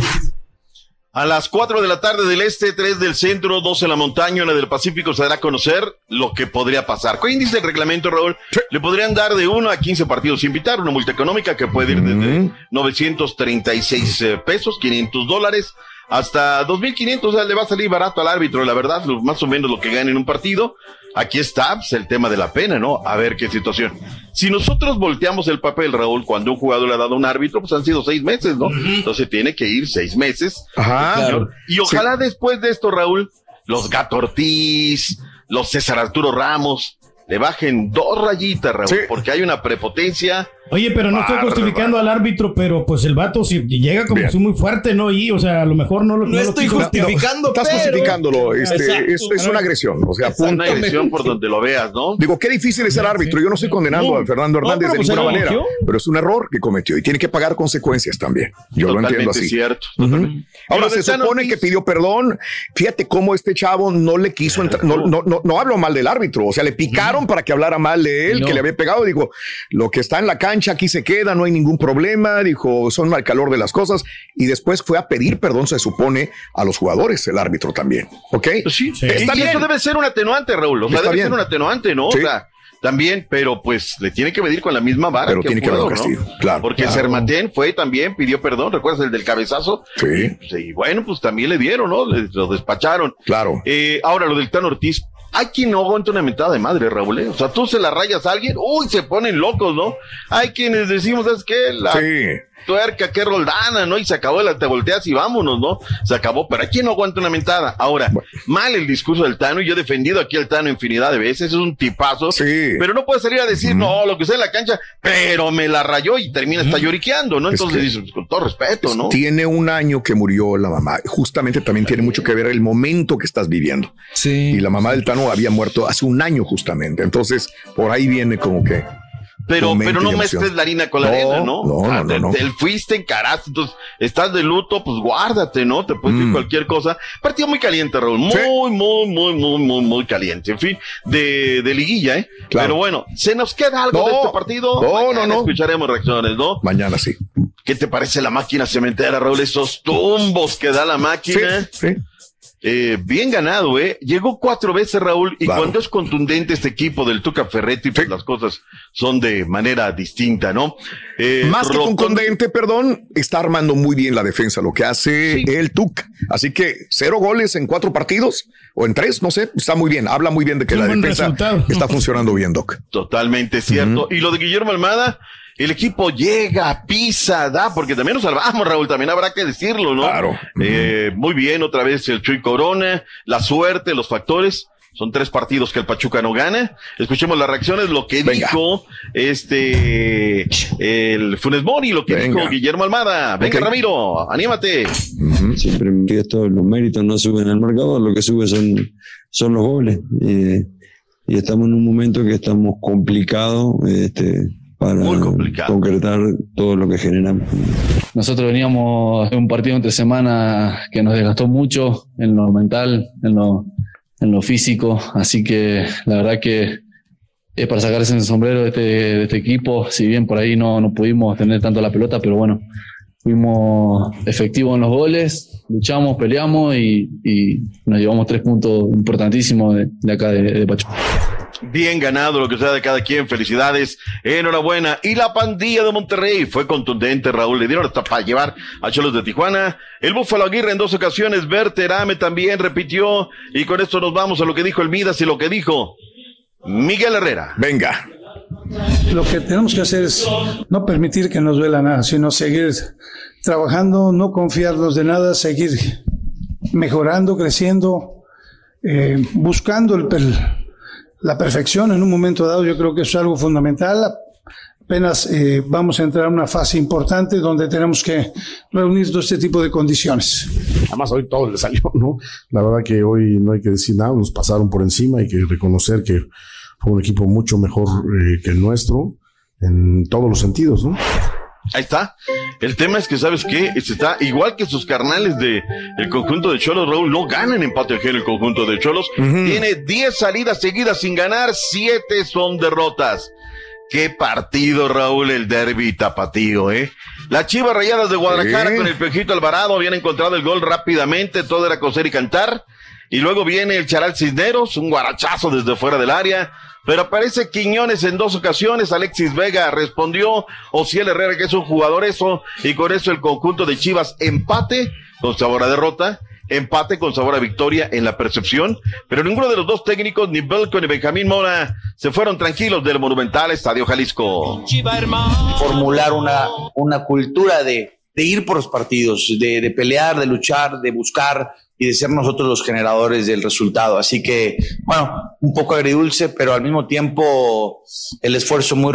A las 4 de la tarde del este, 3 del centro, 2 en la montaña, una del Pacífico, se dará a conocer lo que podría pasar. ¿Qué dice el reglamento, Raúl? Le podrían dar de 1 a 15 partidos sin pitar, una multa económica que puede ir desde 936 eh, pesos, 500 dólares, hasta 2.500, o sea, le va a salir barato al árbitro, la verdad, más o menos lo que gana en un partido. Aquí está pues, el tema de la pena, ¿no? A ver qué situación. Si nosotros volteamos el papel, Raúl, cuando un jugador le ha dado a un árbitro, pues han sido seis meses, ¿no? Entonces tiene que ir seis meses.
Ajá.
Señor. Y ojalá después de esto, Raúl, los Gato Ortiz, los César Arturo Ramos, le bajen dos rayitas, Raúl, porque hay una prepotencia.
Oye, pero no estoy justificando al árbitro, pero pues el vato si llega como si muy fuerte, ¿no? Y, o sea, a lo mejor no lo
No
lo
estoy justificando,
Estás
pero-
justificándolo. Este,
Exacto.
es, es una agresión. O sea,
Es una agresión por donde lo veas, ¿no?
Digo, qué difícil es ser árbitro. Yo no estoy condenando
No,
a Fernando
no,
Hernández de
pues
ninguna manera, pero es un error que cometió y tiene que pagar consecuencias también. Yo lo entiendo así.
cierto.
Ujú.
Y
Ahora se supone que pidió perdón. Fíjate cómo este chavo no le quiso entrar. No, no, no, no hablo mal del árbitro. O sea, le picaron para que hablara mal de él,
No.
que le había pegado. Dijo, lo que está en la cancha aquí se queda, no hay ningún problema. Dijo, son mal calor de las cosas. Y después fue a pedir perdón, se supone, a los jugadores, el árbitro también. ¿Ok?
Sí,
Está
y
bien.
eso debe ser un atenuante, Raúl. O sea,
Está
debe
bien.
ser un atenuante, ¿no?
Sí.
O sea, también, pero pues le tiene que medir con la misma vara
Pero
que
tiene que haber un castigo, claro.
Porque
Claro.
Sermatén fue también, pidió perdón, ¿recuerdas el del cabezazo?
Sí.
Y bueno, pues también le dieron, ¿no? Le- lo despacharon.
Claro.
Eh, ahora, lo del Tan Ortiz. Hay quien no aguanta una mentada de madre, Raúl. ¿eh? O sea, tú se la rayas a alguien, uy, se ponen locos, ¿no? Hay quienes decimos, ¿sabes qué? La tuerca, qué roldana, ¿no? Y se acabó el te volteas y vámonos, ¿no? Se acabó, pero quien no aguanta una mentada. Ahora, mal el discurso del Tano, y yo he defendido aquí al Tano infinidad de veces, es un tipazo. Pero no puede salir a decir, no, lo que sea en la cancha, pero me la rayó y termina hasta lloriqueando, ¿no?
Es
Entonces
que-
dices, pues, con todo respeto, ¿no?
Tiene un año que murió la mamá. Justamente también tiene mucho que ver el momento que estás viviendo.
Sí.
Y la mamá del Tano había muerto hace un año justamente. Entonces, por ahí viene como que.
Pero, pero no mezcles la harina con la
No,
arena, ¿no?
no, no, no,
te-
no.
te- fuiste, encaraste, entonces estás de luto, pues guárdate, ¿no? Te puede
Mm.
decir cualquier cosa. Partido muy caliente, Raúl. Muy, muy, muy, muy, muy, muy caliente. En fin, de, de liguilla, ¿eh?
Claro.
Pero bueno, ¿se nos queda algo
No,
de este partido?
no,
Mañana
no, no.
Escucharemos reacciones, ¿no?
Mañana sí.
¿Qué te parece la máquina cementera, Raúl? Esos tumbos que da la máquina. Eh, bien ganado, ¿eh? Llegó cuatro veces Raúl y cuando es contundente este equipo del Tuca Ferretti, pues las cosas son de manera distinta, ¿no? Eh,
Más que contundente, perdón, está armando muy bien la defensa, lo que hace el Tuca. Así que cero goles en cuatro partidos o en tres, no sé, está muy bien. Habla muy bien de que la defensa
resultado.
está funcionando bien, Doc.
Totalmente cierto. Y lo de Guillermo Almada, el equipo llega, pisa, da, porque también nos salvamos, Raúl, también habrá que decirlo, ¿no? Claro. muy bien, otra vez el Chuy Corona, la suerte, los factores. Son tres partidos que el Pachuca no gana. Escuchemos las reacciones, lo que dijo este el Funes Mori, lo que dijo Guillermo Almada. Venga. Ramiro, anímate.
Siempre que esto, los méritos no suben al marcador, lo que sube son, son los goles. Y, y estamos en un momento que estamos complicados este, para concretar todo lo que generamos.
Nosotros veníamos de un partido entre semana que nos desgastó mucho en lo mental, en lo, en lo físico, así que la verdad que es para sacarse el sombrero de este, de este equipo, si bien por ahí no, no pudimos tener tanto la pelota, pero bueno, fuimos efectivos en los goles, luchamos, peleamos y, y nos llevamos tres puntos importantísimos de, de acá de, de Pachuca.
Bien ganado lo que sea de cada quien. Felicidades. Enhorabuena. Y la pandilla de Monterrey fue contundente, Raúl. Le dieron hasta para llevar a Cholos de Tijuana. El Búfalo Aguirre en dos ocasiones. Berterame también repitió. Y con esto nos vamos a lo que dijo el Midas y lo que dijo Miguel Herrera.
Venga.
Lo que tenemos que hacer es no permitir que nos duela nada, sino seguir trabajando, no confiarnos de nada, seguir mejorando, creciendo, eh, buscando el per- la perfección en un momento dado. Yo creo que eso es algo fundamental. Apenas eh, vamos a entrar a una fase importante donde tenemos que reunir todo este tipo de condiciones.
Además, hoy todo le salió, ¿no? La verdad que hoy no hay que decir nada, nos pasaron por encima, hay que reconocer que fue un equipo mucho mejor eh, que el nuestro en todos los sentidos, ¿no?
Ahí está. El tema es que, ¿sabes qué? Este está igual que sus carnales de el conjunto de Cholos, Raúl, no ganan empate ajeno el conjunto de Cholos. Tiene 10 salidas seguidas sin ganar, 7 son derrotas. Qué partido, Raúl, el derby tapatío, ¿eh? Las Chivas Rayadas de Guadalajara con el Pejito Alvarado habían encontrado el gol rápidamente, todo era coser y cantar. Y luego viene el Charal Cisneros, un guarachazo desde fuera del área. Pero aparece Quiñones en dos ocasiones, Alexis Vega respondió, Ociel Herrera que es un jugador eso, y con eso el conjunto de Chivas empate con sabor a derrota, empate con sabor a victoria en la percepción, pero ninguno de los dos técnicos, ni Belco ni Benjamín Mora, se fueron tranquilos del monumental Estadio Jalisco.
formular una, una cultura de, de ir por los partidos, de, de pelear, de luchar, de buscar y de ser nosotros los generadores del resultado. Así que, bueno, un poco agridulce, pero al mismo tiempo el esfuerzo muy,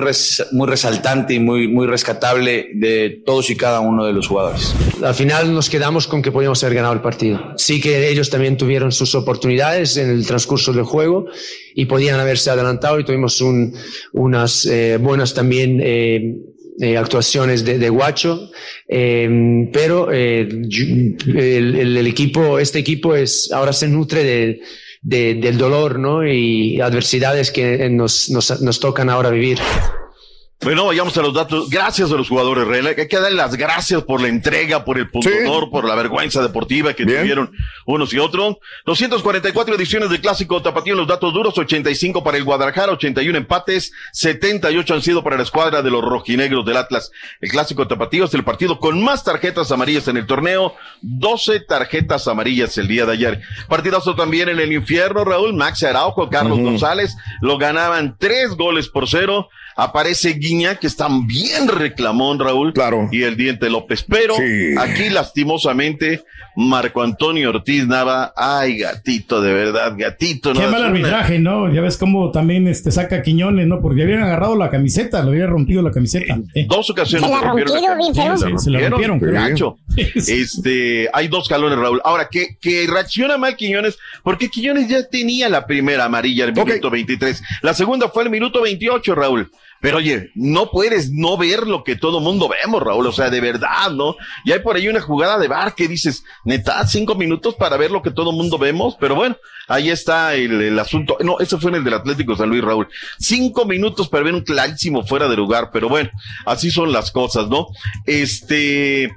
muy resaltante y muy, muy rescatable de todos y cada uno de los jugadores.
Al final nos quedamos con que podíamos haber ganado el partido. Sí que ellos también tuvieron sus oportunidades en el transcurso del juego y podían haberse adelantado y tuvimos un- unas eh, buenas también eh, eh, actuaciones de, Guacho, eh, pero eh, el, equipo, este equipo es ahora se nutre de- del dolor, ¿no? Y adversidades que nos, nos, nos tocan ahora vivir.
Bueno, vayamos a los datos. Gracias a los jugadores, Real. Hay que darle las gracias por la entrega, por el pundonor, por la vergüenza deportiva que tuvieron unos y otros. 244 ediciones del clásico tapatío en los datos duros, 85 para el Guadalajara, 81 empates, 78 han sido para la escuadra de los rojinegros del Atlas. El clásico tapatío es el partido con más tarjetas amarillas en el torneo, 12 tarjetas amarillas el día de ayer. Partidazo también en el infierno, Raúl, Max Araujo, Carlos González, lo ganaban tres goles por cero. Aparece Guiña, que está bien reclamón, Raúl. Claro. Y el Diente López. Pero aquí, lastimosamente, Marco Antonio Ortiz Nava. Ay, gatito, de verdad, gatito.
Qué
¿no?
mal
Es una-
arbitraje, ¿no? Ya ves cómo también este, saca Quiñones, ¿no? Porque habían agarrado la camiseta, le habían rompido la camiseta. Eh.
Dos ocasiones
Se la
rompieron camiseta,
Sí, se la rompieron, creo.
gacho. Este, hay dos calones, Raúl. Ahora, que, que reacciona mal Quiñones, porque Quiñones ya tenía la primera amarilla el minuto 23. La segunda fue el minuto 28, Raúl. Pero oye, no puedes no ver lo que todo mundo vemos, Raúl. O sea, de verdad, ¿no? Y hay por ahí una jugada de bar que dices, neta, cinco minutos para ver lo que todo mundo vemos. Pero bueno, ahí está el, el asunto. No, eso fue en el del Atlético San Luis, Raúl. Cinco minutos para ver un clarísimo fuera de lugar. Pero bueno, así son las cosas, ¿no? Este,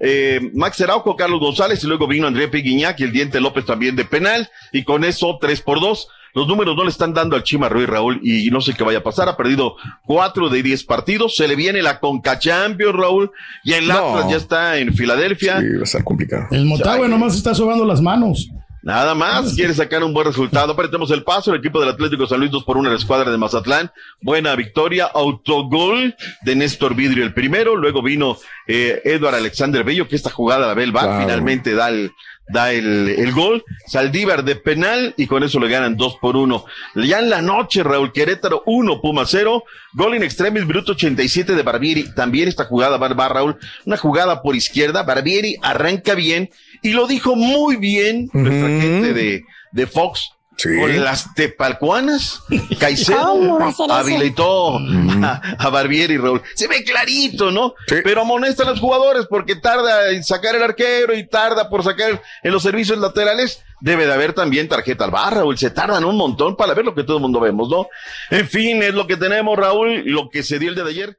eh, Max Araujo, Carlos González y luego vino André Piguiñac y el Diente López también de penal. Y con eso, tres por dos. Los números no le están dando al Chima Ruiz Raúl y no sé qué vaya a pasar. Ha perdido cuatro de diez partidos. Se le viene la Conca Champions, Raúl. Y el
No.
Atlas ya está en Filadelfia.
Sí, va a estar complicado.
El Motagua nomás está sobando las manos.
Nada más, quiere sacar un buen resultado. Apretemos el paso. El equipo del Atlético San Luis 2 por 1 en la escuadra de Mazatlán. Buena victoria. Autogol de Néstor Vidrio el primero. Luego vino eh, Edward Alexander Bello, que esta jugada la ve el. Finalmente da el, da el, el gol. Saldívar de penal y con eso le ganan 2 por 1. Ya en la noche, Raúl Querétaro 1, Puma 0. Gol in extremis, minuto 87 de Barbieri. También esta jugada va, va Raúl. Una jugada por izquierda. Barbieri arranca bien y lo dijo muy bien nuestra gente de, de Fox. Con las tepalcuanas, Caicedo habilitó a, a Barbieri, Raúl. Se ve clarito, ¿no? Pero amonestan a los jugadores porque tarda en sacar el arquero y tarda por sacar en los servicios laterales. Debe de haber también tarjeta al bar, Raúl. Se tardan un montón para ver lo que todo el mundo vemos, ¿no? En fin, es lo que tenemos, Raúl, lo que se dio el día de ayer.